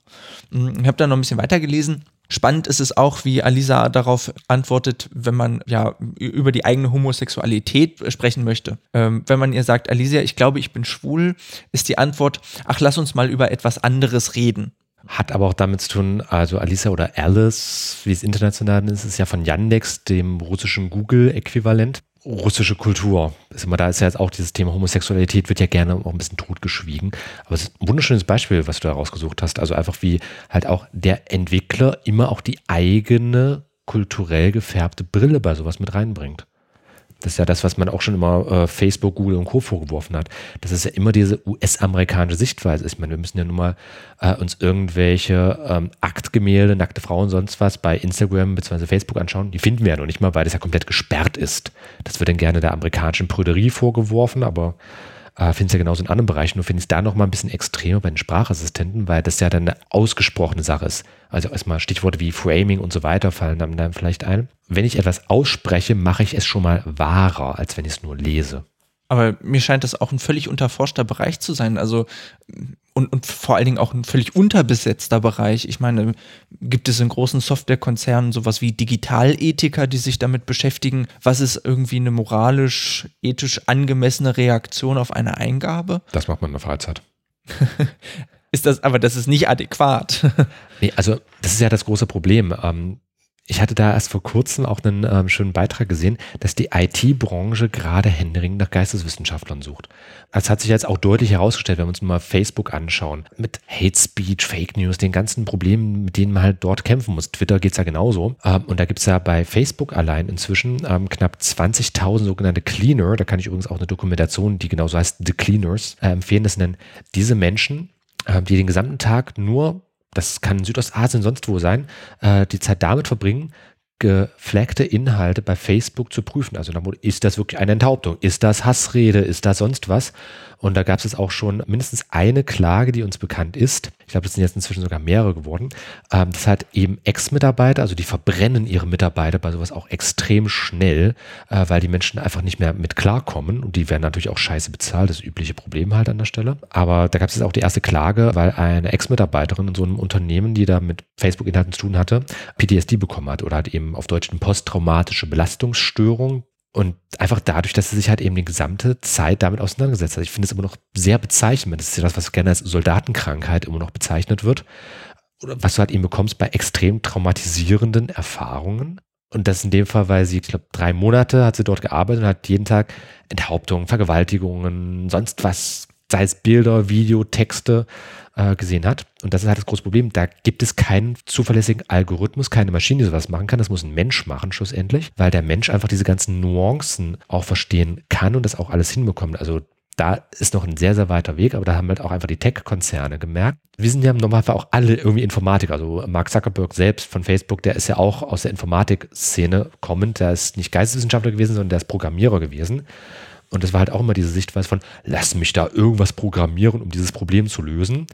S3: Hm, ich habe da noch ein bisschen weitergelesen Spannend ist es auch, wie Alisa darauf antwortet, wenn man ja über die eigene Homosexualität sprechen möchte. Ähm, wenn man ihr sagt, Alisa, ich glaube, ich bin schwul, ist die Antwort, ach, lass uns mal über etwas anderes reden.
S4: Hat aber auch damit zu tun, also Alisa oder Alice, wie es international ist, ist ja von Yandex, dem russischen Google-Äquivalent russische Kultur. Da ist ja jetzt auch dieses Thema Homosexualität wird ja gerne auch ein bisschen totgeschwiegen. Aber es ist ein wunderschönes Beispiel, was du da rausgesucht hast. Also einfach wie halt auch der Entwickler immer auch die eigene kulturell gefärbte Brille bei sowas mit reinbringt. Das ist ja das, was man auch schon immer äh, Facebook, Google und Co. vorgeworfen hat. Das ist ja immer diese US-amerikanische Sichtweise. Ich meine, wir müssen ja nun mal äh, uns irgendwelche ähm, Aktgemälde, nackte Frauen, sonst was bei Instagram bzw. Facebook anschauen. Die finden wir ja noch nicht mal, weil das ja komplett gesperrt ist. Das wird dann gerne der amerikanischen Prüderie vorgeworfen, aber äh, finde es ja genauso in anderen Bereichen, nur finde ich es da noch mal ein bisschen extremer bei den Sprachassistenten, weil das ja dann eine ausgesprochene Sache ist. Also erstmal Stichworte wie Framing und so weiter fallen dann, dann vielleicht ein. Wenn ich etwas ausspreche, mache ich es schon mal wahrer, als wenn ich es nur lese.
S3: Aber mir scheint das auch ein völlig unterforschter Bereich zu sein. Also und, und vor allen Dingen auch ein völlig unterbesetzter Bereich. Ich meine, gibt es in großen Softwarekonzernen sowas wie Digitalethiker, die sich damit beschäftigen? Was ist irgendwie eine moralisch, ethisch angemessene Reaktion auf eine Eingabe?
S4: Das macht man in der Freizeit.
S3: ist das, aber das ist nicht adäquat.
S4: nee, also das ist ja das große Problem. Ähm, ich hatte da erst vor kurzem auch einen ähm, schönen Beitrag gesehen, dass die IT-Branche gerade händeringend nach Geisteswissenschaftlern sucht. Das hat sich jetzt auch deutlich herausgestellt, wenn wir uns mal Facebook anschauen. Mit Hate Speech, Fake News, den ganzen Problemen, mit denen man halt dort kämpfen muss. Twitter geht's ja genauso. Ähm, und da gibt's ja bei Facebook allein inzwischen ähm, knapp 20.000 sogenannte Cleaner. Da kann ich übrigens auch eine Dokumentation, die genauso heißt The Cleaners, äh, empfehlen. Das sind diese Menschen, äh, die den gesamten Tag nur das kann Südostasien sonst wo sein, äh, die Zeit damit verbringen, geflaggte Inhalte bei Facebook zu prüfen. Also ist das wirklich eine Enthauptung? Ist das Hassrede? Ist das sonst was? Und da gab es auch schon mindestens eine Klage, die uns bekannt ist. Ich glaube, das sind jetzt inzwischen sogar mehrere geworden. Ähm, das hat eben Ex-Mitarbeiter, also die verbrennen ihre Mitarbeiter bei sowas auch extrem schnell, äh, weil die Menschen einfach nicht mehr mit klarkommen. Und die werden natürlich auch scheiße bezahlt, das übliche Problem halt an der Stelle. Aber da gab es jetzt auch die erste Klage, weil eine Ex-Mitarbeiterin in so einem Unternehmen, die da mit Facebook-Inhalten zu tun hatte, PTSD bekommen hat oder hat eben auf Deutsch eine posttraumatische Belastungsstörung und einfach dadurch, dass sie sich halt eben die gesamte Zeit damit auseinandergesetzt hat. Ich finde es immer noch sehr bezeichnend. Das ist ja das, was gerne als Soldatenkrankheit immer noch bezeichnet wird. Oder was du halt eben bekommst bei extrem traumatisierenden Erfahrungen. Und das in dem Fall, weil sie, ich glaube, drei Monate hat sie dort gearbeitet und hat jeden Tag Enthauptungen, Vergewaltigungen, sonst was, sei es Bilder, Video, Texte äh, gesehen hat. Und das ist halt das große Problem. Da gibt es keinen zuverlässigen Algorithmus, keine Maschine, die sowas machen kann. Das muss ein Mensch machen, schlussendlich, weil der Mensch einfach diese ganzen Nuancen auch verstehen kann und das auch alles hinbekommt. Also da ist noch ein sehr, sehr weiter Weg, aber da haben halt auch einfach die Tech-Konzerne gemerkt. Wir sind ja Normalfall auch alle irgendwie Informatiker. Also Mark Zuckerberg selbst von Facebook, der ist ja auch aus der Informatik-Szene kommend. Der ist nicht Geisteswissenschaftler gewesen, sondern der ist Programmierer gewesen. Und das war halt auch immer diese Sichtweise von, lass mich da irgendwas programmieren, um dieses Problem zu lösen.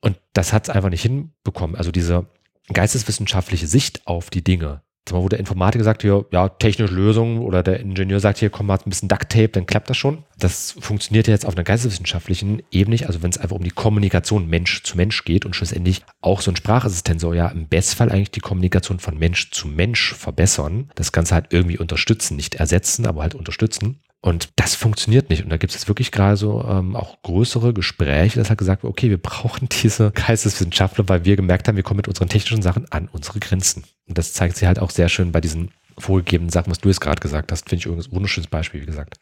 S4: Und das hat es einfach nicht hinbekommen. Also diese geisteswissenschaftliche Sicht auf die Dinge, wo der Informatiker sagt hier, ja, technische Lösung oder der Ingenieur sagt hier, komm mal ein bisschen Duct Tape, dann klappt das schon. Das funktioniert ja jetzt auf einer geisteswissenschaftlichen Ebene nicht, also wenn es einfach um die Kommunikation Mensch zu Mensch geht und schlussendlich auch so ein Sprachassistent soll ja im Bestfall eigentlich die Kommunikation von Mensch zu Mensch verbessern. Das Ganze halt irgendwie unterstützen, nicht ersetzen, aber halt unterstützen. Und das funktioniert nicht. Und da gibt es wirklich gerade so ähm, auch größere Gespräche, dass halt gesagt wird, okay, wir brauchen diese Geisteswissenschaftler, weil wir gemerkt haben, wir kommen mit unseren technischen Sachen an unsere Grenzen. Und das zeigt sich halt auch sehr schön bei diesen vorgegebenen Sachen, was du jetzt gerade gesagt hast. Finde ich übrigens ein wunderschönes Beispiel, wie gesagt.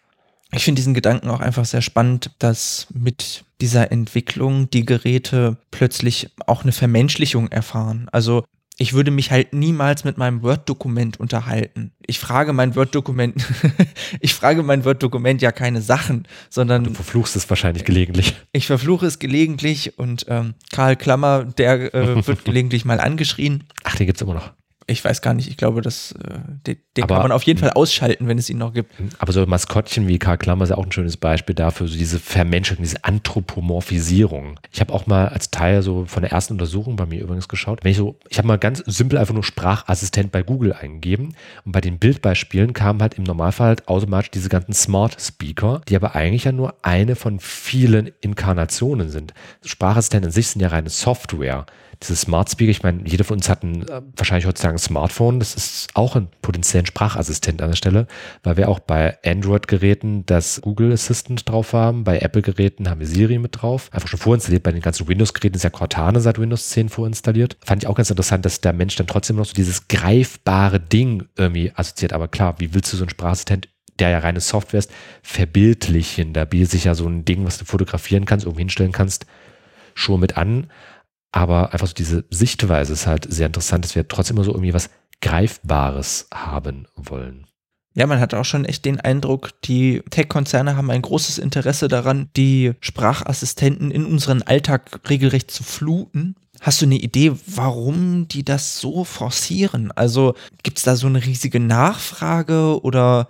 S3: Ich finde diesen Gedanken auch einfach sehr spannend, dass mit dieser Entwicklung die Geräte plötzlich auch eine Vermenschlichung erfahren. Also ich würde mich halt niemals mit meinem Word-Dokument unterhalten. Ich frage mein Word-Dokument, ich frage mein Word-Dokument ja keine Sachen, sondern.
S4: Du verfluchst es wahrscheinlich gelegentlich.
S3: Ich verfluche es gelegentlich und ähm, Karl Klammer, der äh, wird gelegentlich mal angeschrien.
S4: Ach, den gibt's immer noch
S3: ich weiß gar nicht, ich glaube, das, äh, den, den aber, kann man auf jeden Fall ausschalten, wenn es ihn noch gibt.
S4: Aber so Maskottchen wie Karl Klammer ist ja auch ein schönes Beispiel dafür, so diese Vermenschung, diese Anthropomorphisierung. Ich habe auch mal als Teil so von der ersten Untersuchung bei mir übrigens geschaut, wenn ich so, ich habe mal ganz simpel einfach nur Sprachassistent bei Google eingegeben und bei den Bildbeispielen kamen halt im Normalfall halt automatisch diese ganzen Smart Speaker, die aber eigentlich ja nur eine von vielen Inkarnationen sind. Sprachassistenten in sich sind ja reine Software diese Smart Speaker, ich meine, jeder von uns hat ein, äh, wahrscheinlich heutzutage ein Smartphone. Das ist auch ein potenziellen Sprachassistent an der Stelle, weil wir auch bei Android-Geräten das Google Assistant drauf haben. Bei Apple-Geräten haben wir Siri mit drauf. Einfach schon vorinstalliert. Bei den ganzen Windows-Geräten ist ja Cortana seit Windows 10 vorinstalliert. Fand ich auch ganz interessant, dass der Mensch dann trotzdem noch so dieses greifbare Ding irgendwie assoziiert. Aber klar, wie willst du so einen Sprachassistent der ja reine Software ist, verbildlichen. Da bietet sich ja so ein Ding, was du fotografieren kannst, irgendwo hinstellen kannst, schon mit an. Aber einfach so diese Sichtweise ist halt sehr interessant, dass wir trotzdem immer so irgendwie was Greifbares haben wollen.
S3: Ja, man hat auch schon echt den Eindruck, die Tech-Konzerne haben ein großes Interesse daran, die Sprachassistenten in unseren Alltag regelrecht zu fluten. Hast du eine Idee, warum die das so forcieren? Also gibt es da so eine riesige Nachfrage oder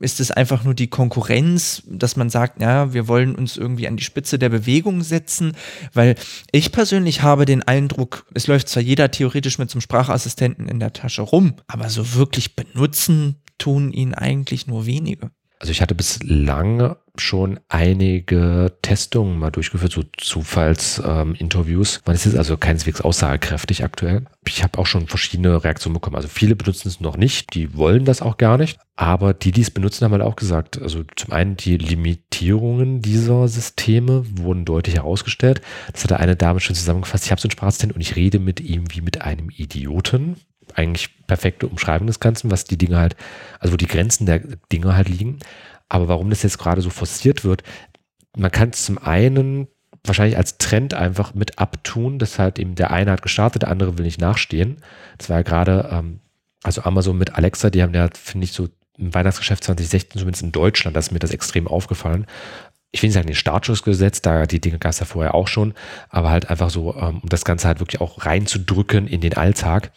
S3: ist es einfach nur die Konkurrenz, dass man sagt, ja, wir wollen uns irgendwie an die Spitze der Bewegung setzen, weil ich persönlich habe den Eindruck, es läuft zwar jeder theoretisch mit zum Sprachassistenten in der Tasche rum, aber so wirklich benutzen tun ihn eigentlich nur wenige.
S4: Also ich hatte bislang schon einige Testungen mal durchgeführt, so Zufallsinterviews. Ähm, Man ist jetzt also keineswegs aussagekräftig aktuell. Ich habe auch schon verschiedene Reaktionen bekommen. Also viele benutzen es noch nicht, die wollen das auch gar nicht. Aber die, die es benutzen, haben halt auch gesagt, also zum einen die Limitierungen dieser Systeme wurden deutlich herausgestellt. Das hat eine Dame schon zusammengefasst. Ich habe so einen Sprachassistent und ich rede mit ihm wie mit einem Idioten eigentlich perfekte Umschreibung des Ganzen, was die Dinge halt, also wo die Grenzen der Dinge halt liegen. Aber warum das jetzt gerade so forciert wird, man kann es zum einen wahrscheinlich als Trend einfach mit abtun, dass halt eben der eine hat gestartet, der andere will nicht nachstehen. Das war ja gerade, ähm, also Amazon mit Alexa, die haben ja, finde ich, so im Weihnachtsgeschäft 2016, zumindest in Deutschland, da ist mir das extrem aufgefallen. Ich will nicht sagen, den Startschuss gesetzt, da die Dinge gab es ja vorher auch schon, aber halt einfach so, ähm, um das Ganze halt wirklich auch reinzudrücken in den Alltag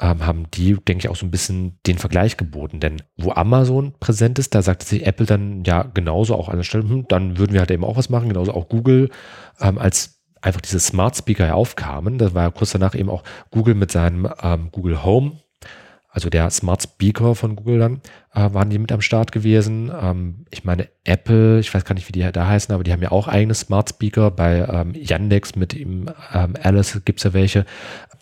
S4: ähm, haben die, denke ich, auch so ein bisschen den Vergleich geboten. Denn wo Amazon präsent ist, da sagte sich Apple dann ja genauso auch an der Stelle, hm, dann würden wir halt eben auch was machen, genauso auch Google, ähm, als einfach diese Smart Speaker aufkamen. Das war ja kurz danach eben auch Google mit seinem ähm, Google Home also der Smart Speaker von Google dann, äh, waren die mit am Start gewesen. Ähm, ich meine, Apple, ich weiß gar nicht, wie die da heißen, aber die haben ja auch eigene Smart Speaker. Bei ähm, Yandex mit ihm, ähm, Alice gibt es ja welche.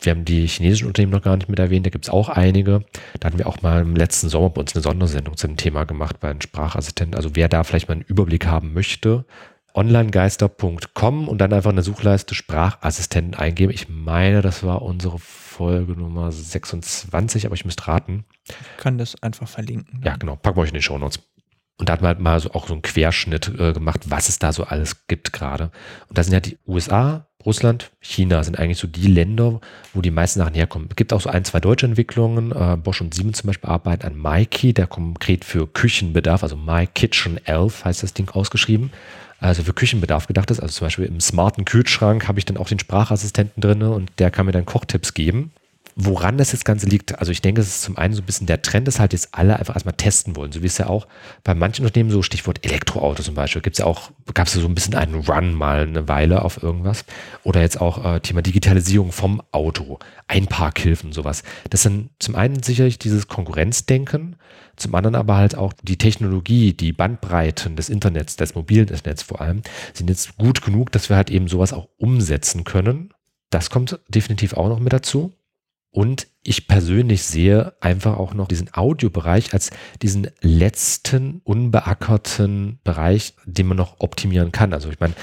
S4: Wir haben die chinesischen Unternehmen noch gar nicht mit erwähnt, da gibt es auch einige. Da hatten wir auch mal im letzten Sommer bei uns eine Sondersendung zum Thema gemacht bei einem Sprachassistenten. Also wer da vielleicht mal einen Überblick haben möchte, onlinegeister.com und dann einfach in der Suchleiste Sprachassistenten eingeben. Ich meine, das war unsere Folge Nummer 26, aber ich müsste raten. Ich
S3: kann das einfach verlinken.
S4: Ja, genau. Packen wir euch in die Show Notes. Und da hat man halt mal so auch so einen Querschnitt äh, gemacht, was es da so alles gibt gerade. Und da sind ja die USA, Russland, China sind eigentlich so die Länder, wo die meisten Sachen herkommen. Es gibt auch so ein, zwei deutsche Entwicklungen. Äh, Bosch und Siemens zum Beispiel arbeiten an MyKey, der konkret für Küchenbedarf, also My Kitchen Elf heißt das Ding ausgeschrieben. Also für Küchenbedarf gedacht ist. Also zum Beispiel im smarten Kühlschrank habe ich dann auch den Sprachassistenten drin und der kann mir dann Kochtipps geben woran das jetzt Ganze liegt, also ich denke, es ist zum einen so ein bisschen der Trend, dass halt jetzt alle einfach erstmal testen wollen. So wie es ja auch bei manchen Unternehmen, so Stichwort Elektroauto zum Beispiel, gibt es ja auch, gab es so ein bisschen einen Run mal eine Weile auf irgendwas. Oder jetzt auch äh, Thema Digitalisierung vom Auto, Einparkhilfen, sowas. Das sind zum einen sicherlich dieses Konkurrenzdenken, zum anderen aber halt auch die Technologie, die Bandbreiten des Internets, des mobilen Internets vor allem, sind jetzt gut genug, dass wir halt eben sowas auch umsetzen können. Das kommt definitiv auch noch mit dazu. Und ich persönlich sehe einfach auch noch diesen Audiobereich als diesen letzten unbeackerten Bereich, den man noch optimieren kann. Also ich meine,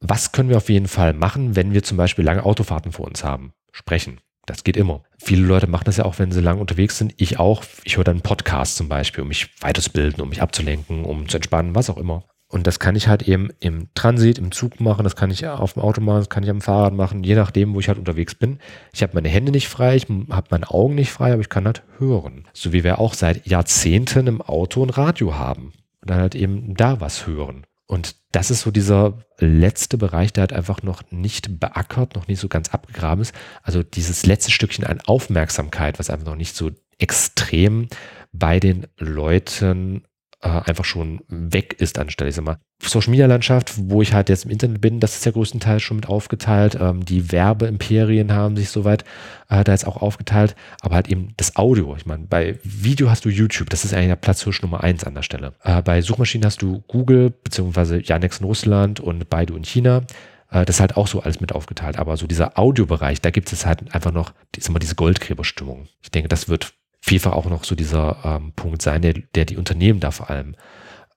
S4: was können wir auf jeden Fall machen, wenn wir zum Beispiel lange Autofahrten vor uns haben? Sprechen. Das geht immer. Viele Leute machen das ja auch, wenn sie lang unterwegs sind. Ich auch. Ich höre dann einen Podcast zum Beispiel, um mich weiterzubilden, um mich abzulenken, um zu entspannen, was auch immer. Und das kann ich halt eben im Transit, im Zug machen, das kann ich auf dem Auto machen, das kann ich am Fahrrad machen, je nachdem, wo ich halt unterwegs bin. Ich habe meine Hände nicht frei, ich habe meine Augen nicht frei, aber ich kann halt hören. So wie wir auch seit Jahrzehnten im Auto ein Radio haben und dann halt eben da was hören. Und das ist so dieser letzte Bereich, der halt einfach noch nicht beackert, noch nicht so ganz abgegraben ist. Also dieses letzte Stückchen an Aufmerksamkeit, was einfach noch nicht so extrem bei den Leuten äh, einfach schon weg ist anstelle. Ich sag mal, Social Media Landschaft, wo ich halt jetzt im Internet bin, das ist ja größtenteils schon mit aufgeteilt. Ähm, die Werbeimperien haben sich soweit äh, da jetzt auch aufgeteilt, aber halt eben das Audio. Ich meine, bei Video hast du YouTube, das ist eigentlich der Platzhirsch Nummer eins an der Stelle. Äh, bei Suchmaschinen hast du Google, beziehungsweise Yandex in Russland und Baidu in China. Äh, das ist halt auch so alles mit aufgeteilt. Aber so dieser Audiobereich, da gibt es halt einfach noch ist immer diese Goldgräberstimmung. Ich denke, das wird vielfach auch noch so dieser ähm, Punkt sein, der, der die Unternehmen da vor allem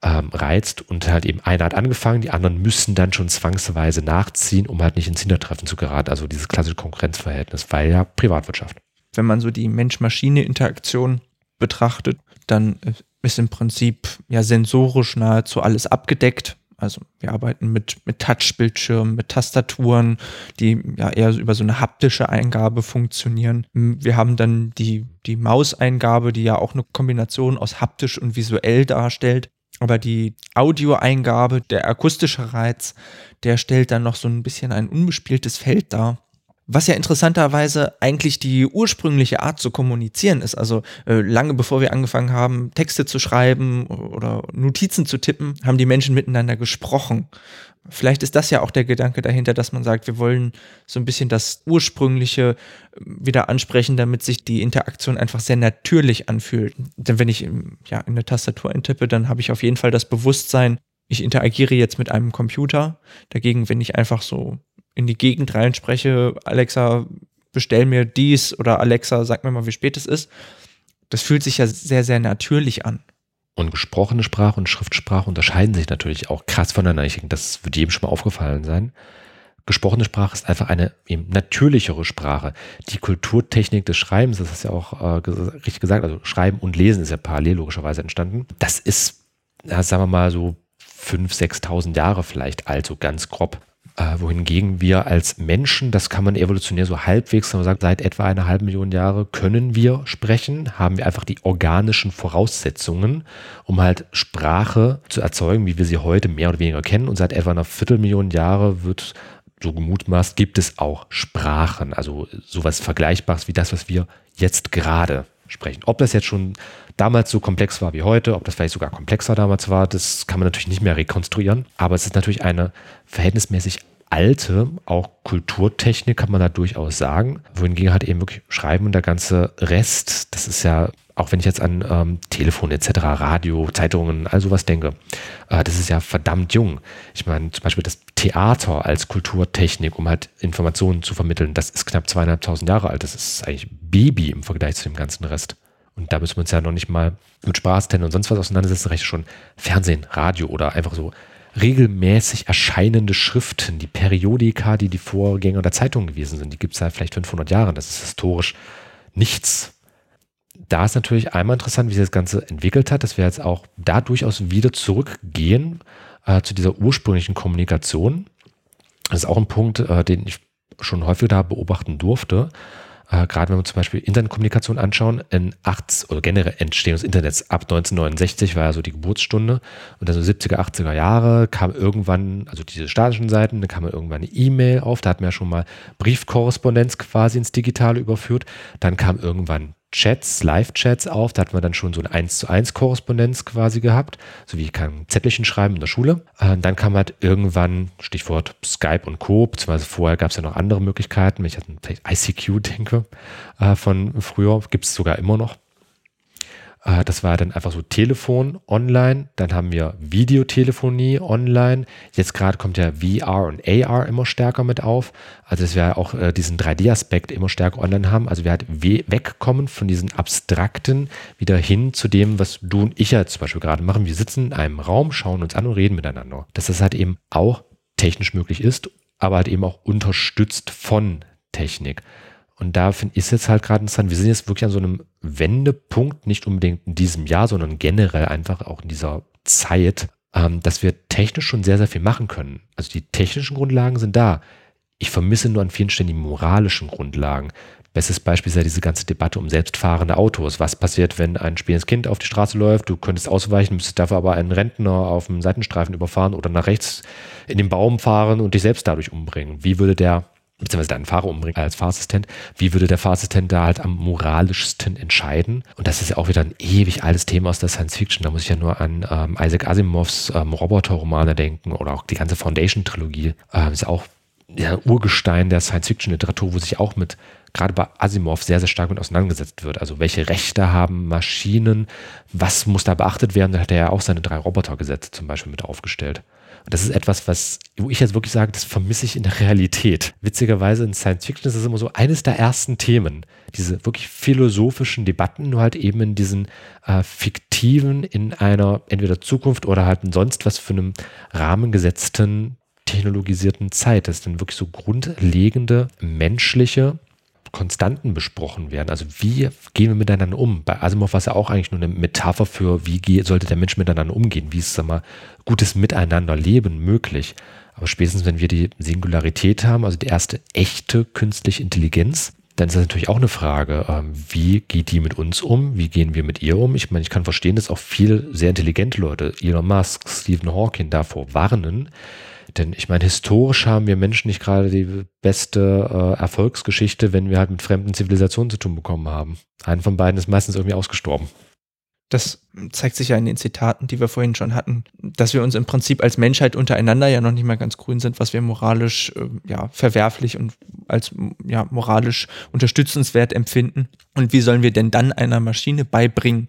S4: ähm, reizt und halt eben einer hat angefangen, die anderen müssen dann schon zwangsweise nachziehen, um halt nicht ins Hintertreffen zu geraten. Also dieses klassische Konkurrenzverhältnis, weil ja Privatwirtschaft.
S3: Wenn man so die Mensch-Maschine-Interaktion betrachtet, dann ist im Prinzip ja sensorisch nahezu alles abgedeckt. Also wir arbeiten mit, mit Touchbildschirmen, mit Tastaturen, die ja eher über so eine haptische Eingabe funktionieren. Wir haben dann die, die Mauseingabe, die ja auch eine Kombination aus haptisch und visuell darstellt. Aber die Audioeingabe, der akustische Reiz, der stellt dann noch so ein bisschen ein unbespieltes Feld dar was ja interessanterweise eigentlich die ursprüngliche Art zu kommunizieren ist. Also äh, lange bevor wir angefangen haben, Texte zu schreiben oder Notizen zu tippen, haben die Menschen miteinander gesprochen. Vielleicht ist das ja auch der Gedanke dahinter, dass man sagt, wir wollen so ein bisschen das Ursprüngliche äh, wieder ansprechen, damit sich die Interaktion einfach sehr natürlich anfühlt. Denn wenn ich ähm, ja, in der Tastatur eintippe, dann habe ich auf jeden Fall das Bewusstsein, ich interagiere jetzt mit einem Computer. Dagegen, wenn ich einfach so in die Gegend reinspreche, Alexa, bestell mir dies oder Alexa, sag mir mal, wie spät es ist, das fühlt sich ja sehr, sehr natürlich an.
S4: Und gesprochene Sprache und Schriftsprache unterscheiden sich natürlich auch krass voneinander. Ich denke, das wird jedem schon mal aufgefallen sein. Gesprochene Sprache ist einfach eine eben natürlichere Sprache. Die Kulturtechnik des Schreibens, das ist ja auch äh, richtig gesagt, also Schreiben und Lesen ist ja parallel logischerweise entstanden. Das ist, ja, sagen wir mal so 5.000, 6.000 Jahre vielleicht alt, so ganz grob. Äh, wohingegen wir als Menschen, das kann man evolutionär so halbwegs, sagt, seit etwa einer halben Million Jahre können wir sprechen, haben wir einfach die organischen Voraussetzungen, um halt Sprache zu erzeugen, wie wir sie heute mehr oder weniger kennen. Und seit etwa einer Viertelmillion Jahre wird so gemutmaßt, gibt es auch Sprachen, also sowas Vergleichbares wie das, was wir jetzt gerade sprechen. Ob das jetzt schon damals so komplex war wie heute, ob das vielleicht sogar komplexer damals war, das kann man natürlich nicht mehr rekonstruieren. Aber es ist natürlich eine verhältnismäßig alte, auch Kulturtechnik kann man da durchaus sagen. Wohingegen halt eben wirklich Schreiben und der ganze Rest, das ist ja, auch wenn ich jetzt an ähm, Telefon etc., Radio, Zeitungen, all sowas denke, äh, das ist ja verdammt jung. Ich meine, zum Beispiel das Theater als Kulturtechnik, um halt Informationen zu vermitteln, das ist knapp zweieinhalbtausend Jahre alt. Das ist eigentlich Baby im Vergleich zu dem ganzen Rest. Und da müssen wir uns ja noch nicht mal mit Spaß und sonst was auseinandersetzen, reicht schon Fernsehen, Radio oder einfach so regelmäßig erscheinende Schriften, die Periodika, die die Vorgänger der Zeitung gewesen sind, die gibt es seit vielleicht 500 Jahren. Das ist historisch nichts. Da ist natürlich einmal interessant, wie sich das Ganze entwickelt hat, dass wir jetzt auch da durchaus wieder zurückgehen äh, zu dieser ursprünglichen Kommunikation. Das ist auch ein Punkt, äh, den ich schon häufig da beobachten durfte. Äh, gerade wenn wir zum Beispiel Internetkommunikation anschauen, in 80 oder generell Entstehung des Internets ab 1969 war ja so die Geburtsstunde und dann so 70er, 80er Jahre kam irgendwann, also diese statischen Seiten, dann kam irgendwann eine E-Mail auf, da hat man ja schon mal Briefkorrespondenz quasi ins Digitale überführt, dann kam irgendwann Chats, Live-Chats auf. Da hat man dann schon so eine 1 zu 1 Korrespondenz quasi gehabt. So wie ich kann Zettelchen schreiben in der Schule. Äh, dann kam halt irgendwann, Stichwort Skype und Co. Beziehungsweise vorher gab es ja noch andere Möglichkeiten. Wenn ich an vielleicht ICQ denke äh, von früher, gibt es sogar immer noch. Äh, das war dann einfach so Telefon online. Dann haben wir Videotelefonie online. Jetzt gerade kommt ja VR und AR immer stärker mit auf. Also dass wir auch äh, diesen 3D-Aspekt immer stärker online haben. Also wir halt wegkommen von diesen abstrakten wieder hin zu dem, was du und ich ja zum Beispiel gerade machen. Wir sitzen in einem Raum, schauen uns an und reden miteinander. Dass das halt eben auch technisch möglich ist, aber halt eben auch unterstützt von Technik. Und da finde ich es jetzt halt gerade interessant, wir sind jetzt wirklich an so einem Wendepunkt, nicht unbedingt in diesem Jahr, sondern generell einfach auch in dieser Zeit, ähm, dass wir technisch schon sehr, sehr viel machen können. Also die technischen Grundlagen sind da. Ich vermisse nur an vielen Stellen die moralischen Grundlagen. Bestes Beispiel ist ja diese ganze Debatte um selbstfahrende Autos. Was passiert, wenn ein spielendes Kind auf die Straße läuft? Du könntest ausweichen, müsstest dafür aber einen Rentner auf dem Seitenstreifen überfahren oder nach rechts in den Baum fahren und dich selbst dadurch umbringen. Wie würde der beziehungsweise deinen Fahrer umbringen als Fahrassistent, wie würde der Fahrassistent da halt am moralischsten entscheiden? Und das ist ja auch wieder ein ewig altes Thema aus der Science Fiction. Da muss ich ja nur an ähm, Isaac Asimovs ähm, Roboter-Romane denken oder auch die ganze Foundation-Trilogie. Ähm, ist ja auch ja, Urgestein der Science-Fiction-Literatur, wo sich auch mit gerade bei Asimov sehr, sehr stark mit auseinandergesetzt wird. Also welche Rechte haben Maschinen, was muss da beachtet werden? Da hat er ja auch seine drei Robotergesetze zum Beispiel mit aufgestellt. Das ist etwas, was, wo ich jetzt wirklich sage, das vermisse ich in der Realität. Witzigerweise in Science Fiction ist das immer so eines der ersten Themen. Diese wirklich philosophischen Debatten, nur halt eben in diesen äh, fiktiven, in einer entweder Zukunft oder halt in sonst was für einem Rahmen gesetzten technologisierten Zeit. Das sind wirklich so grundlegende menschliche Konstanten besprochen werden. Also wie gehen wir miteinander um? Bei Asimov war es ja auch eigentlich nur eine Metapher für, wie sollte der Mensch miteinander umgehen? Wie ist sag mal, gutes Miteinanderleben möglich? Aber spätestens, wenn wir die Singularität haben, also die erste echte künstliche Intelligenz, dann ist das natürlich auch eine Frage, ähm, wie geht die mit uns um? Wie gehen wir mit ihr um? Ich meine, ich kann verstehen, dass auch viele sehr intelligente Leute, Elon Musk, Stephen Hawking davor warnen, denn ich meine, historisch haben wir Menschen nicht gerade die beste äh, Erfolgsgeschichte, wenn wir halt mit fremden Zivilisationen zu tun bekommen haben. Einen von beiden ist meistens irgendwie ausgestorben.
S3: Das zeigt sich ja in den Zitaten, die wir vorhin schon hatten, dass wir uns im Prinzip als Menschheit untereinander ja noch nicht mal ganz grün sind, was wir moralisch äh, ja, verwerflich und als ja, moralisch unterstützenswert empfinden. Und wie sollen wir denn dann einer Maschine beibringen,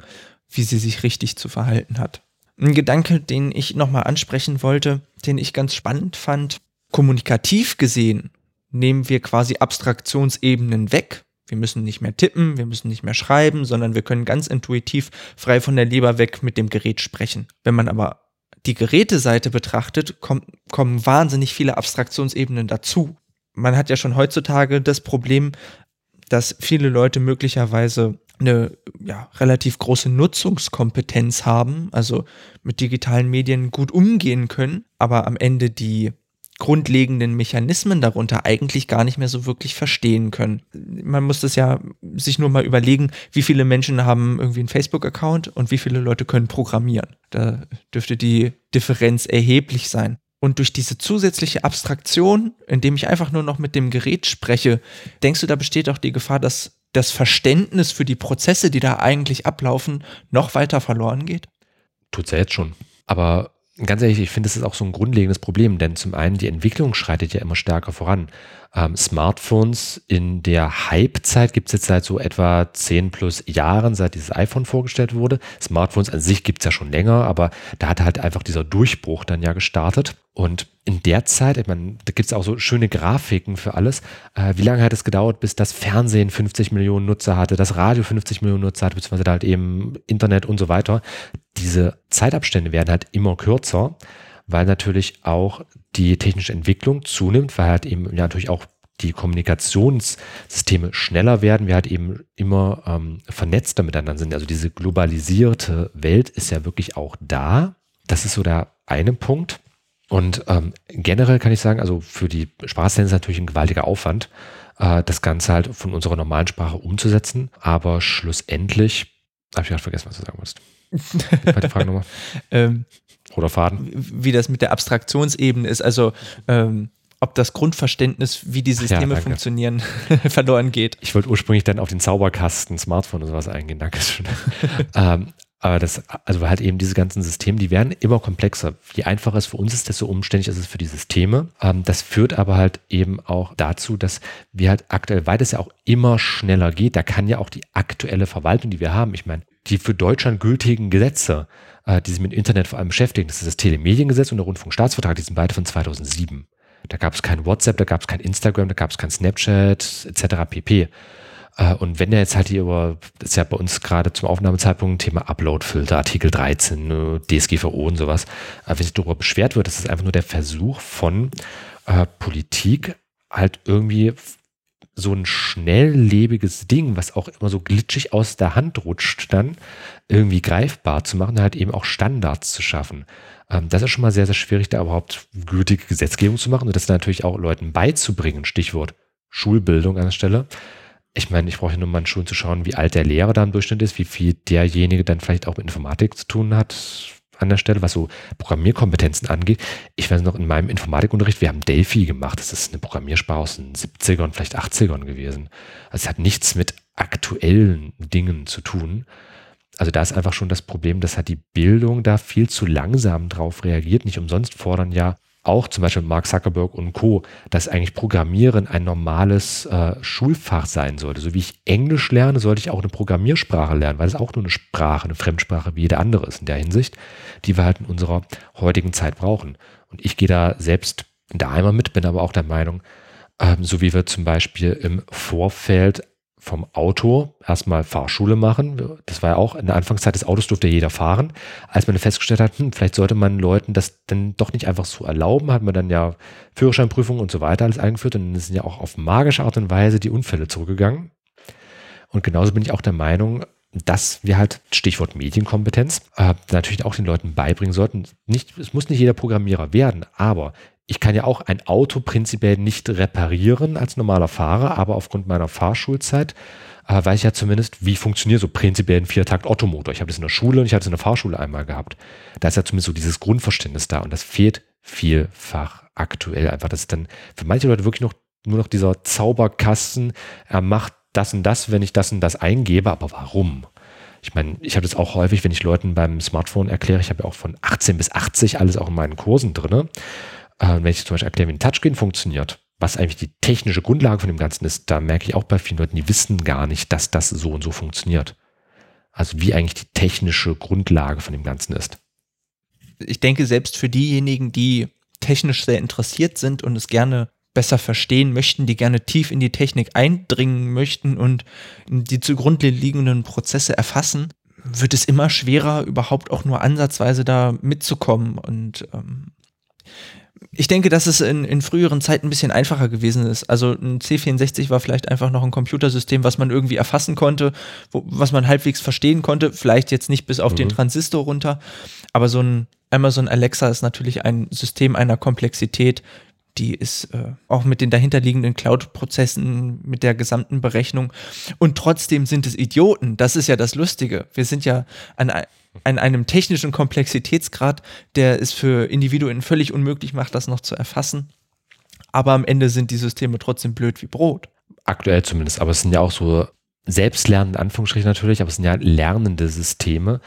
S3: wie sie sich richtig zu verhalten hat? Ein Gedanke, den ich nochmal ansprechen wollte, den ich ganz spannend fand. Kommunikativ gesehen nehmen wir quasi Abstraktionsebenen weg. Wir müssen nicht mehr tippen, wir müssen nicht mehr schreiben, sondern wir können ganz intuitiv frei von der Leber weg mit dem Gerät sprechen. Wenn man aber die Geräteseite betrachtet, kommt, kommen wahnsinnig viele Abstraktionsebenen dazu. Man hat ja schon heutzutage das Problem, dass viele Leute möglicherweise eine ja, relativ große Nutzungskompetenz haben, also mit digitalen Medien gut umgehen können, aber am Ende die grundlegenden Mechanismen darunter eigentlich gar nicht mehr so wirklich verstehen können. Man muss das ja sich nur mal überlegen, wie viele Menschen haben irgendwie einen Facebook-Account und wie viele Leute können programmieren. Da dürfte die Differenz erheblich sein. Und durch diese zusätzliche Abstraktion, indem ich einfach nur noch mit dem Gerät spreche, denkst du, da besteht auch die Gefahr, dass das Verständnis für die Prozesse, die da eigentlich ablaufen, noch weiter verloren geht?
S4: Tut's ja jetzt schon. Aber ganz ehrlich, ich finde, das ist auch so ein grundlegendes Problem, denn zum einen die Entwicklung schreitet ja immer stärker voran. Ähm, Smartphones in der Hype-Zeit gibt es jetzt seit so etwa 10 plus Jahren, seit dieses iPhone vorgestellt wurde. Smartphones an sich gibt es ja schon länger, aber da hat halt einfach dieser Durchbruch dann ja gestartet. Und in der Zeit, ich meine, da gibt es auch so schöne Grafiken für alles. Äh, wie lange hat es gedauert, bis das Fernsehen 50 Millionen Nutzer hatte, das Radio 50 Millionen Nutzer hatte, beziehungsweise halt eben Internet und so weiter. Diese Zeitabstände werden halt immer kürzer weil natürlich auch die technische Entwicklung zunimmt, weil halt eben ja natürlich auch die Kommunikationssysteme schneller werden, wir halt eben immer ähm, vernetzter miteinander sind. Also diese globalisierte Welt ist ja wirklich auch da. Das ist so der eine Punkt. Und ähm, generell kann ich sagen, also für die Sprachassistenten ist natürlich ein gewaltiger Aufwand, äh, das Ganze halt von unserer normalen Sprache umzusetzen. Aber schlussendlich, habe ich gerade vergessen, was du sagen wolltest.
S3: Zweite Frage nochmal. ähm,
S4: Oder Faden.
S3: Wie das mit der Abstraktionsebene ist. Also ähm, ob das Grundverständnis, wie die Systeme ja, funktionieren, verloren geht.
S4: Ich wollte ursprünglich dann auf den Zauberkasten, Smartphone und sowas eingehen, danke schön. ähm, aber das, also halt eben diese ganzen Systeme, die werden immer komplexer. Je einfacher es für uns ist, desto umständlich ist es für die Systeme. Ähm, das führt aber halt eben auch dazu, dass wir halt aktuell, weil das ja auch immer schneller geht, da kann ja auch die aktuelle Verwaltung, die wir haben, ich meine, die für Deutschland gültigen Gesetze, äh, die sich mit Internet vor allem beschäftigen, das ist das Telemediengesetz und der Rundfunkstaatsvertrag, die sind beide von 2007. Da gab es kein WhatsApp, da gab es kein Instagram, da gab es kein Snapchat etc. pp. Äh, und wenn der jetzt halt hier über, ist ja bei uns gerade zum Aufnahmezeitpunkt Thema Uploadfilter, Artikel 13, äh, DSGVO und sowas, äh, wenn sich darüber beschwert wird, das ist einfach nur der Versuch von äh, Politik, halt irgendwie so ein schnelllebiges Ding, was auch immer so glitschig aus der Hand rutscht, dann irgendwie greifbar zu machen, halt eben auch Standards zu schaffen. Ähm, das ist schon mal sehr, sehr schwierig, da überhaupt gültige Gesetzgebung zu machen und das natürlich auch Leuten beizubringen. Stichwort Schulbildung an der Stelle. Ich meine, ich brauche nur mal in Schulen zu schauen, wie alt der Lehrer da im Durchschnitt ist, wie viel derjenige dann vielleicht auch mit Informatik zu tun hat an der Stelle, was so Programmierkompetenzen angeht. Ich weiß noch, in meinem Informatikunterricht, wir haben Delphi gemacht. Das ist eine Programmiersprache aus den 70ern, vielleicht 80ern gewesen. Also es hat nichts mit aktuellen Dingen zu tun also da ist einfach schon das Problem, dass halt die Bildung da viel zu langsam drauf reagiert. Nicht umsonst fordern ja auch zum Beispiel Mark Zuckerberg und Co., dass eigentlich Programmieren ein normales äh, Schulfach sein sollte. So wie ich Englisch lerne, sollte ich auch eine Programmiersprache lernen, weil es auch nur eine Sprache, eine Fremdsprache wie jede andere ist in der Hinsicht, die wir halt in unserer heutigen Zeit brauchen. Und ich gehe da selbst da einmal mit, bin aber auch der Meinung, ähm, so wie wir zum Beispiel im Vorfeld vom Auto erstmal Fahrschule machen. Das war ja auch in der Anfangszeit des Autos durfte jeder fahren. Als man festgestellt hat, hm, vielleicht sollte man Leuten das dann doch nicht einfach so erlauben, hat man dann ja Führerscheinprüfung und so weiter alles eingeführt und dann sind ja auch auf magische Art und Weise die Unfälle zurückgegangen. Und genauso bin ich auch der Meinung, dass wir halt, Stichwort Medienkompetenz, äh, natürlich auch den Leuten beibringen sollten. Nicht, es muss nicht jeder Programmierer werden, aber ich kann ja auch ein Auto prinzipiell nicht reparieren als normaler Fahrer, aber aufgrund meiner Fahrschulzeit äh, weiß ich ja zumindest, wie funktioniert so prinzipiell ein Viertakt-Ottomotor. Ich habe das in der Schule und ich hatte es in der Fahrschule einmal gehabt. Da ist ja zumindest so dieses Grundverständnis da und das fehlt vielfach aktuell einfach. Das ist dann für manche Leute wirklich noch nur noch dieser Zauberkasten, er macht das und das, wenn ich das und das eingebe, aber warum? Ich meine, ich habe das auch häufig, wenn ich Leuten beim Smartphone erkläre, ich habe ja auch von 18 bis 80 alles auch in meinen Kursen drin. Äh, wenn ich zum Beispiel erkläre, wie ein Touchscreen funktioniert, was eigentlich die technische Grundlage von dem Ganzen ist, da merke ich auch bei vielen Leuten, die wissen gar nicht, dass das so und so funktioniert. Also wie eigentlich die technische Grundlage von dem Ganzen ist.
S3: Ich denke, selbst für diejenigen, die technisch sehr interessiert sind und es gerne besser verstehen möchten, die gerne tief in die Technik eindringen möchten und die zugrunde liegenden Prozesse erfassen, wird es immer schwerer, überhaupt auch nur ansatzweise da mitzukommen. Und ähm, ich denke, dass es in, in früheren Zeiten ein bisschen einfacher gewesen ist. Also ein C64 war vielleicht einfach noch ein Computersystem, was man irgendwie erfassen konnte, wo, was man halbwegs verstehen konnte. Vielleicht jetzt nicht bis auf mhm. den Transistor runter, aber so ein Amazon Alexa ist natürlich ein System einer Komplexität, die ist äh, auch mit den dahinterliegenden Cloud-Prozessen, mit der gesamten Berechnung. Und trotzdem sind es Idioten. Das ist ja das Lustige. Wir sind ja an, an einem technischen Komplexitätsgrad, der es für Individuen völlig unmöglich macht, das noch zu erfassen. Aber am Ende sind die Systeme trotzdem blöd wie Brot.
S4: Aktuell zumindest, aber es sind ja auch so selbstlernende Anführungsstriche natürlich, aber es sind ja lernende Systeme,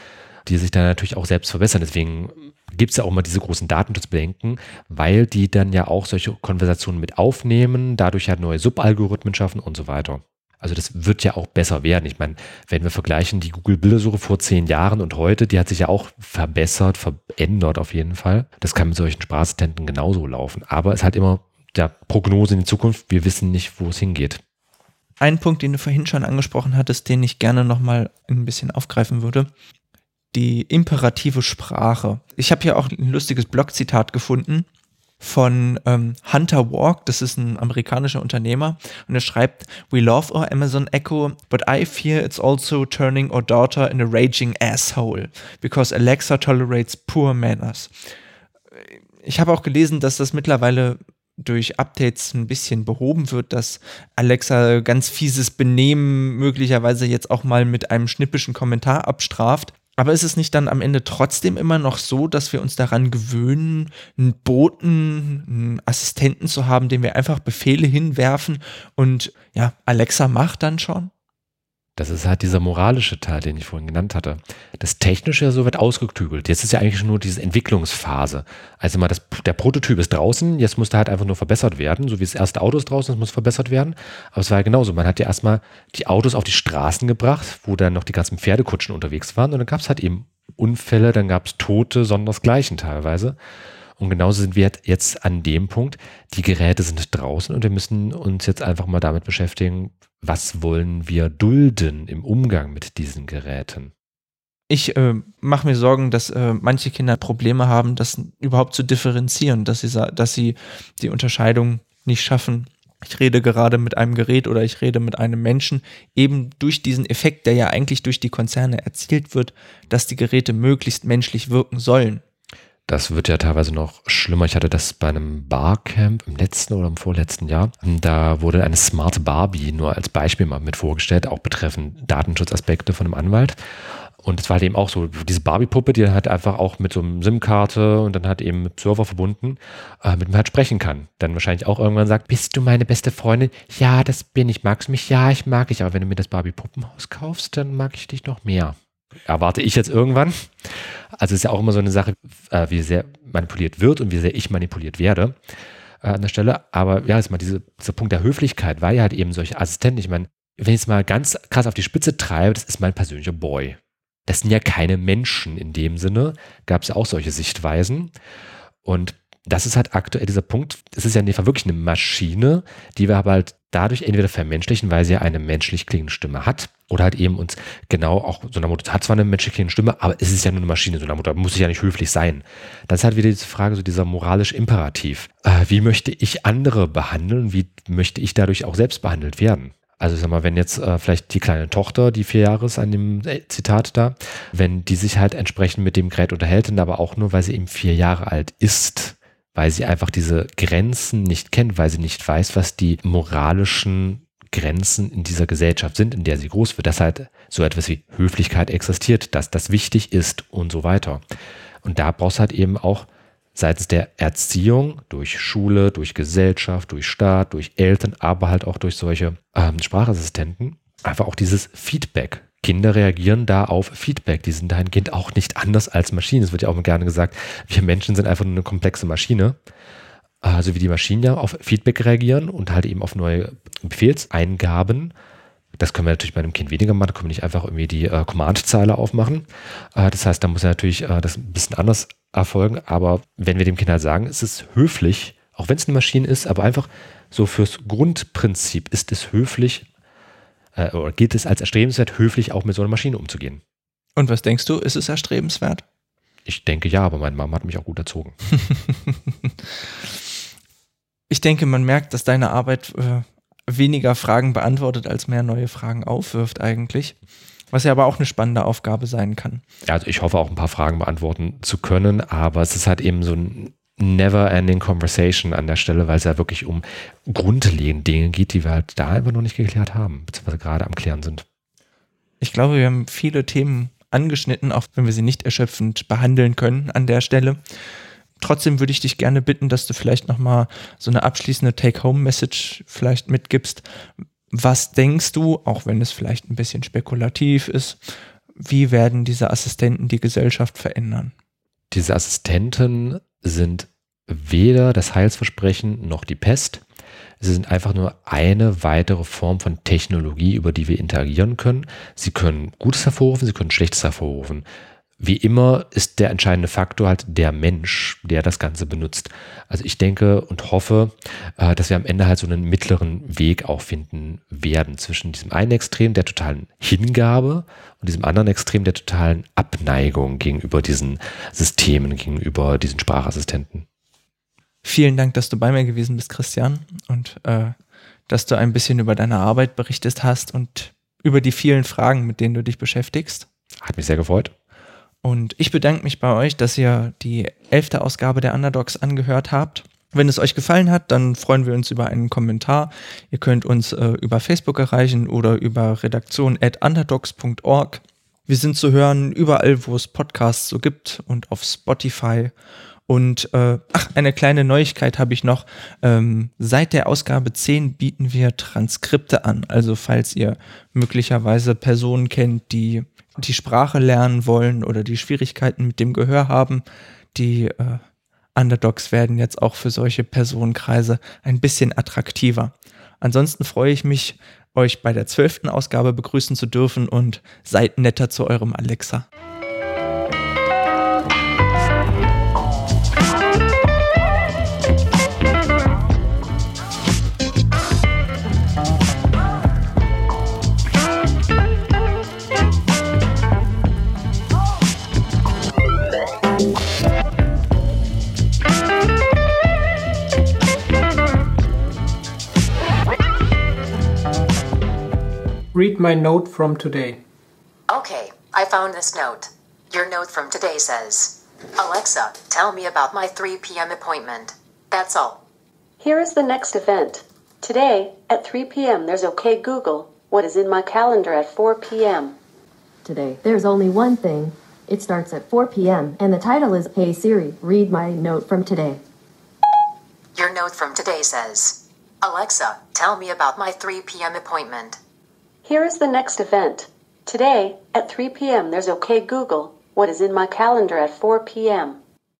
S4: die sich dann natürlich auch selbst verbessern. Deswegen gibt es ja auch mal diese großen Datenschutzbedenken, weil die dann ja auch solche Konversationen mit aufnehmen, dadurch ja neue Subalgorithmen schaffen und so weiter. Also das wird ja auch besser werden. Ich meine, wenn wir vergleichen, die Google-Bildersuche vor zehn Jahren und heute, die hat sich ja auch verbessert, verändert auf jeden Fall. Das kann mit solchen Sprachassistenten genauso laufen. Aber es hat immer der Prognose in die Zukunft. Wir wissen nicht, wo es hingeht.
S3: Ein Punkt, den du vorhin schon angesprochen hattest, den ich gerne nochmal ein bisschen aufgreifen würde. die imperative Sprache. Ich habe hier auch ein lustiges Blogzitat gefunden von ähm, Hunter Walk, das ist ein amerikanischer Unternehmer, und er schreibt, We love our Amazon Echo, but I fear it's also turning our daughter in a raging asshole, because Alexa tolerates poor manners. Ich habe auch gelesen, dass das mittlerweile durch Updates ein bisschen behoben wird, dass Alexa ganz fieses Benehmen möglicherweise jetzt auch mal mit einem schnippischen Kommentar abstraft. Aber ist es nicht dann am Ende trotzdem immer noch so, dass wir uns daran gewöhnen, einen Boten, einen Assistenten zu haben, dem wir einfach Befehle hinwerfen und ja, Alexa macht dann schon?
S4: Das ist halt dieser moralische Teil, den ich vorhin genannt hatte. Das Technische so wird ausgeklügelt. Jetzt ist ja eigentlich nur diese Entwicklungsphase. Also mal das, der Prototyp ist draußen, jetzt muss der halt einfach nur verbessert werden, so wie das erste Auto ist draußen, das muss verbessert werden. Aber es war ja genauso. Man hat ja erstmal die Autos auf die Straßen gebracht, wo dann noch die ganzen Pferdekutschen unterwegs waren und dann gab es halt eben Unfälle, dann gab es Tote, sondersgleichen teilweise. Und genauso sind wir jetzt an dem Punkt, die Geräte sind draußen und wir müssen uns jetzt einfach mal damit beschäftigen, was wollen wir dulden im Umgang mit diesen Geräten?
S3: Ich äh, mache mir Sorgen, dass äh, manche Kinder Probleme haben, das überhaupt zu differenzieren, dass sie, dass sie die Unterscheidung nicht schaffen. Ich rede gerade mit einem Gerät oder ich rede mit einem Menschen, eben durch diesen Effekt, der ja eigentlich durch die Konzerne erzielt wird, dass die Geräte möglichst menschlich wirken sollen.
S4: Das wird ja teilweise noch schlimmer. Ich hatte das bei einem Barcamp im letzten oder im vorletzten Jahr. Da wurde eine Smart Barbie nur als Beispiel mal mit vorgestellt, auch betreffend Datenschutzaspekte von einem Anwalt. Und es war halt eben auch so, diese Barbie-Puppe, die dann halt einfach auch mit so einem SIM-Karte und dann halt eben mit Server verbunden, äh, mit mir halt sprechen kann. Dann wahrscheinlich auch irgendwann sagt, bist du meine beste Freundin? Ja, das bin ich. Magst du mich? Ja, ich mag dich. Aber wenn du mir das Barbie-Puppenhaus kaufst, dann mag ich dich noch mehr erwarte ich jetzt irgendwann. Also es ist ja auch immer so eine Sache, äh, wie sehr manipuliert wird und wie sehr ich manipuliert werde äh, an der Stelle. Aber ja, jetzt mal diese, dieser Punkt der Höflichkeit war ja halt eben solche Assistenten. Ich meine, wenn ich es mal ganz krass auf die Spitze treibe, das ist mein persönlicher Boy. Das sind ja keine Menschen in dem Sinne. Gab es ja auch solche Sichtweisen. Und das ist halt aktuell dieser Punkt. Es ist ja wirklich eine Maschine, die wir aber halt dadurch entweder vermenschlichen, weil sie ja eine menschlich klingende Stimme hat, oder halt eben uns genau auch so eine Mutter hat zwar eine menschlich klingende Stimme, aber es ist ja nur eine Maschine, so eine Mutter muss ja nicht höflich sein. Das ist halt wieder diese Frage, so dieser moralisch Imperativ. Äh, wie möchte ich andere behandeln? Wie möchte ich dadurch auch selbst behandelt werden? Also sag mal, wenn jetzt äh, vielleicht die kleine Tochter, die vier Jahre ist an dem äh, Zitat da, wenn die sich halt entsprechend mit dem Gerät unterhält, aber auch nur, weil sie eben vier Jahre alt ist, weil sie einfach diese Grenzen nicht kennt, weil sie nicht weiß, was die moralischen Grenzen in dieser Gesellschaft sind, in der sie groß wird, dass halt so etwas wie Höflichkeit existiert, dass das wichtig ist und so weiter. Und da brauchst du halt eben auch seitens der Erziehung durch Schule, durch Gesellschaft, durch Staat, durch Eltern, aber halt auch durch solche ähm, Sprachassistenten einfach auch dieses Feedback. Kinder reagieren da auf Feedback. Die sind dahingehend auch nicht anders als Maschinen. Es wird ja auch gerne gesagt, wir Menschen sind einfach nur eine komplexe Maschine. Also wie die Maschinen ja auf Feedback reagieren und halt eben auf neue Befehlseingaben. Das können wir natürlich bei einem Kind weniger machen. Da können wir nicht einfach irgendwie die äh, Command-Zeile aufmachen. Äh, das heißt, da muss ja natürlich äh, das ein bisschen anders erfolgen. Aber wenn wir dem Kind halt sagen, es ist höflich, auch wenn es eine Maschine ist, aber einfach so fürs Grundprinzip ist es höflich, äh, oder gilt es als erstrebenswert, höflich auch mit so einer Maschine umzugehen.
S3: Und was denkst du, ist es erstrebenswert?
S4: Ich denke ja, aber meine Mama hat mich auch gut erzogen.
S3: ich denke, man merkt, dass deine Arbeit äh, weniger Fragen beantwortet, als mehr neue Fragen aufwirft eigentlich. Was ja aber auch eine spannende Aufgabe sein kann.
S4: Also ich hoffe auch ein paar Fragen beantworten zu können, aber es ist halt eben so ein never-ending Conversation an der Stelle, weil es ja wirklich um grundlegende Dinge geht, die wir halt da einfach noch nicht geklärt haben, beziehungsweise gerade am Klären sind.
S3: Ich glaube, wir haben viele Themen angeschnitten, auch wenn wir sie nicht erschöpfend behandeln können an der Stelle. Trotzdem würde ich dich gerne bitten, dass du vielleicht nochmal so eine abschließende Take-Home-Message vielleicht mitgibst. Was denkst du, auch wenn es vielleicht ein bisschen spekulativ ist, wie werden diese Assistenten die Gesellschaft verändern?
S4: Diese Assistenten sind weder das Heilsversprechen noch die Pest. Sie sind einfach nur eine weitere Form von Technologie, über die wir interagieren können. Sie können Gutes hervorrufen, sie können Schlechtes hervorrufen. wie immer ist der entscheidende Faktor halt der Mensch, der das Ganze benutzt. Also ich denke und hoffe, äh, dass wir am Ende halt so einen mittleren Weg auch finden werden zwischen diesem einen Extrem der totalen Hingabe und diesem anderen Extrem der totalen Abneigung gegenüber diesen Systemen, gegenüber diesen Sprachassistenten.
S3: Vielen Dank, dass du bei mir gewesen bist, Christian, und äh, dass du ein bisschen über deine Arbeit berichtet hast und über die vielen Fragen, mit denen du dich beschäftigst.
S4: Hat mich sehr gefreut.
S3: Und ich bedanke mich bei euch, dass ihr die elfte Ausgabe der Underdogs angehört habt. Wenn es euch gefallen hat, dann freuen wir uns über einen Kommentar. Ihr könnt uns äh, über Facebook erreichen oder über redaktion.underdogs.org. Wir sind zu hören überall, wo es Podcasts so gibt und auf Spotify. Und äh, ach, eine kleine Neuigkeit habe ich noch. Ähm, seit der Ausgabe 10 bieten wir Transkripte an. Also falls ihr möglicherweise Personen kennt, die die Sprache lernen wollen oder die Schwierigkeiten mit dem Gehör haben, die äh, Underdogs werden jetzt auch für solche Personenkreise ein bisschen attraktiver. Ansonsten freue ich mich, euch bei der zwölften Ausgabe begrüßen zu dürfen und seid netter zu eurem Alexa.
S1: Read my note from today.
S5: Okay, I found this note. Your note from today says Alexa, tell me about my 3 p.m. appointment. That's all.
S6: Here is the next event. Today, at 3 p.m., there's OK Google. What is in my calendar at 4 p.m.?
S7: Today, there's only one thing. It starts at 4 p.m., and the title is Hey Siri, read my note from today.
S5: Your note from today says Alexa, tell me about my 3 p.m. appointment.
S6: Here is the next event. Today, at 3 p.m., there's OK Google. What is in my calendar at 4 p.m.?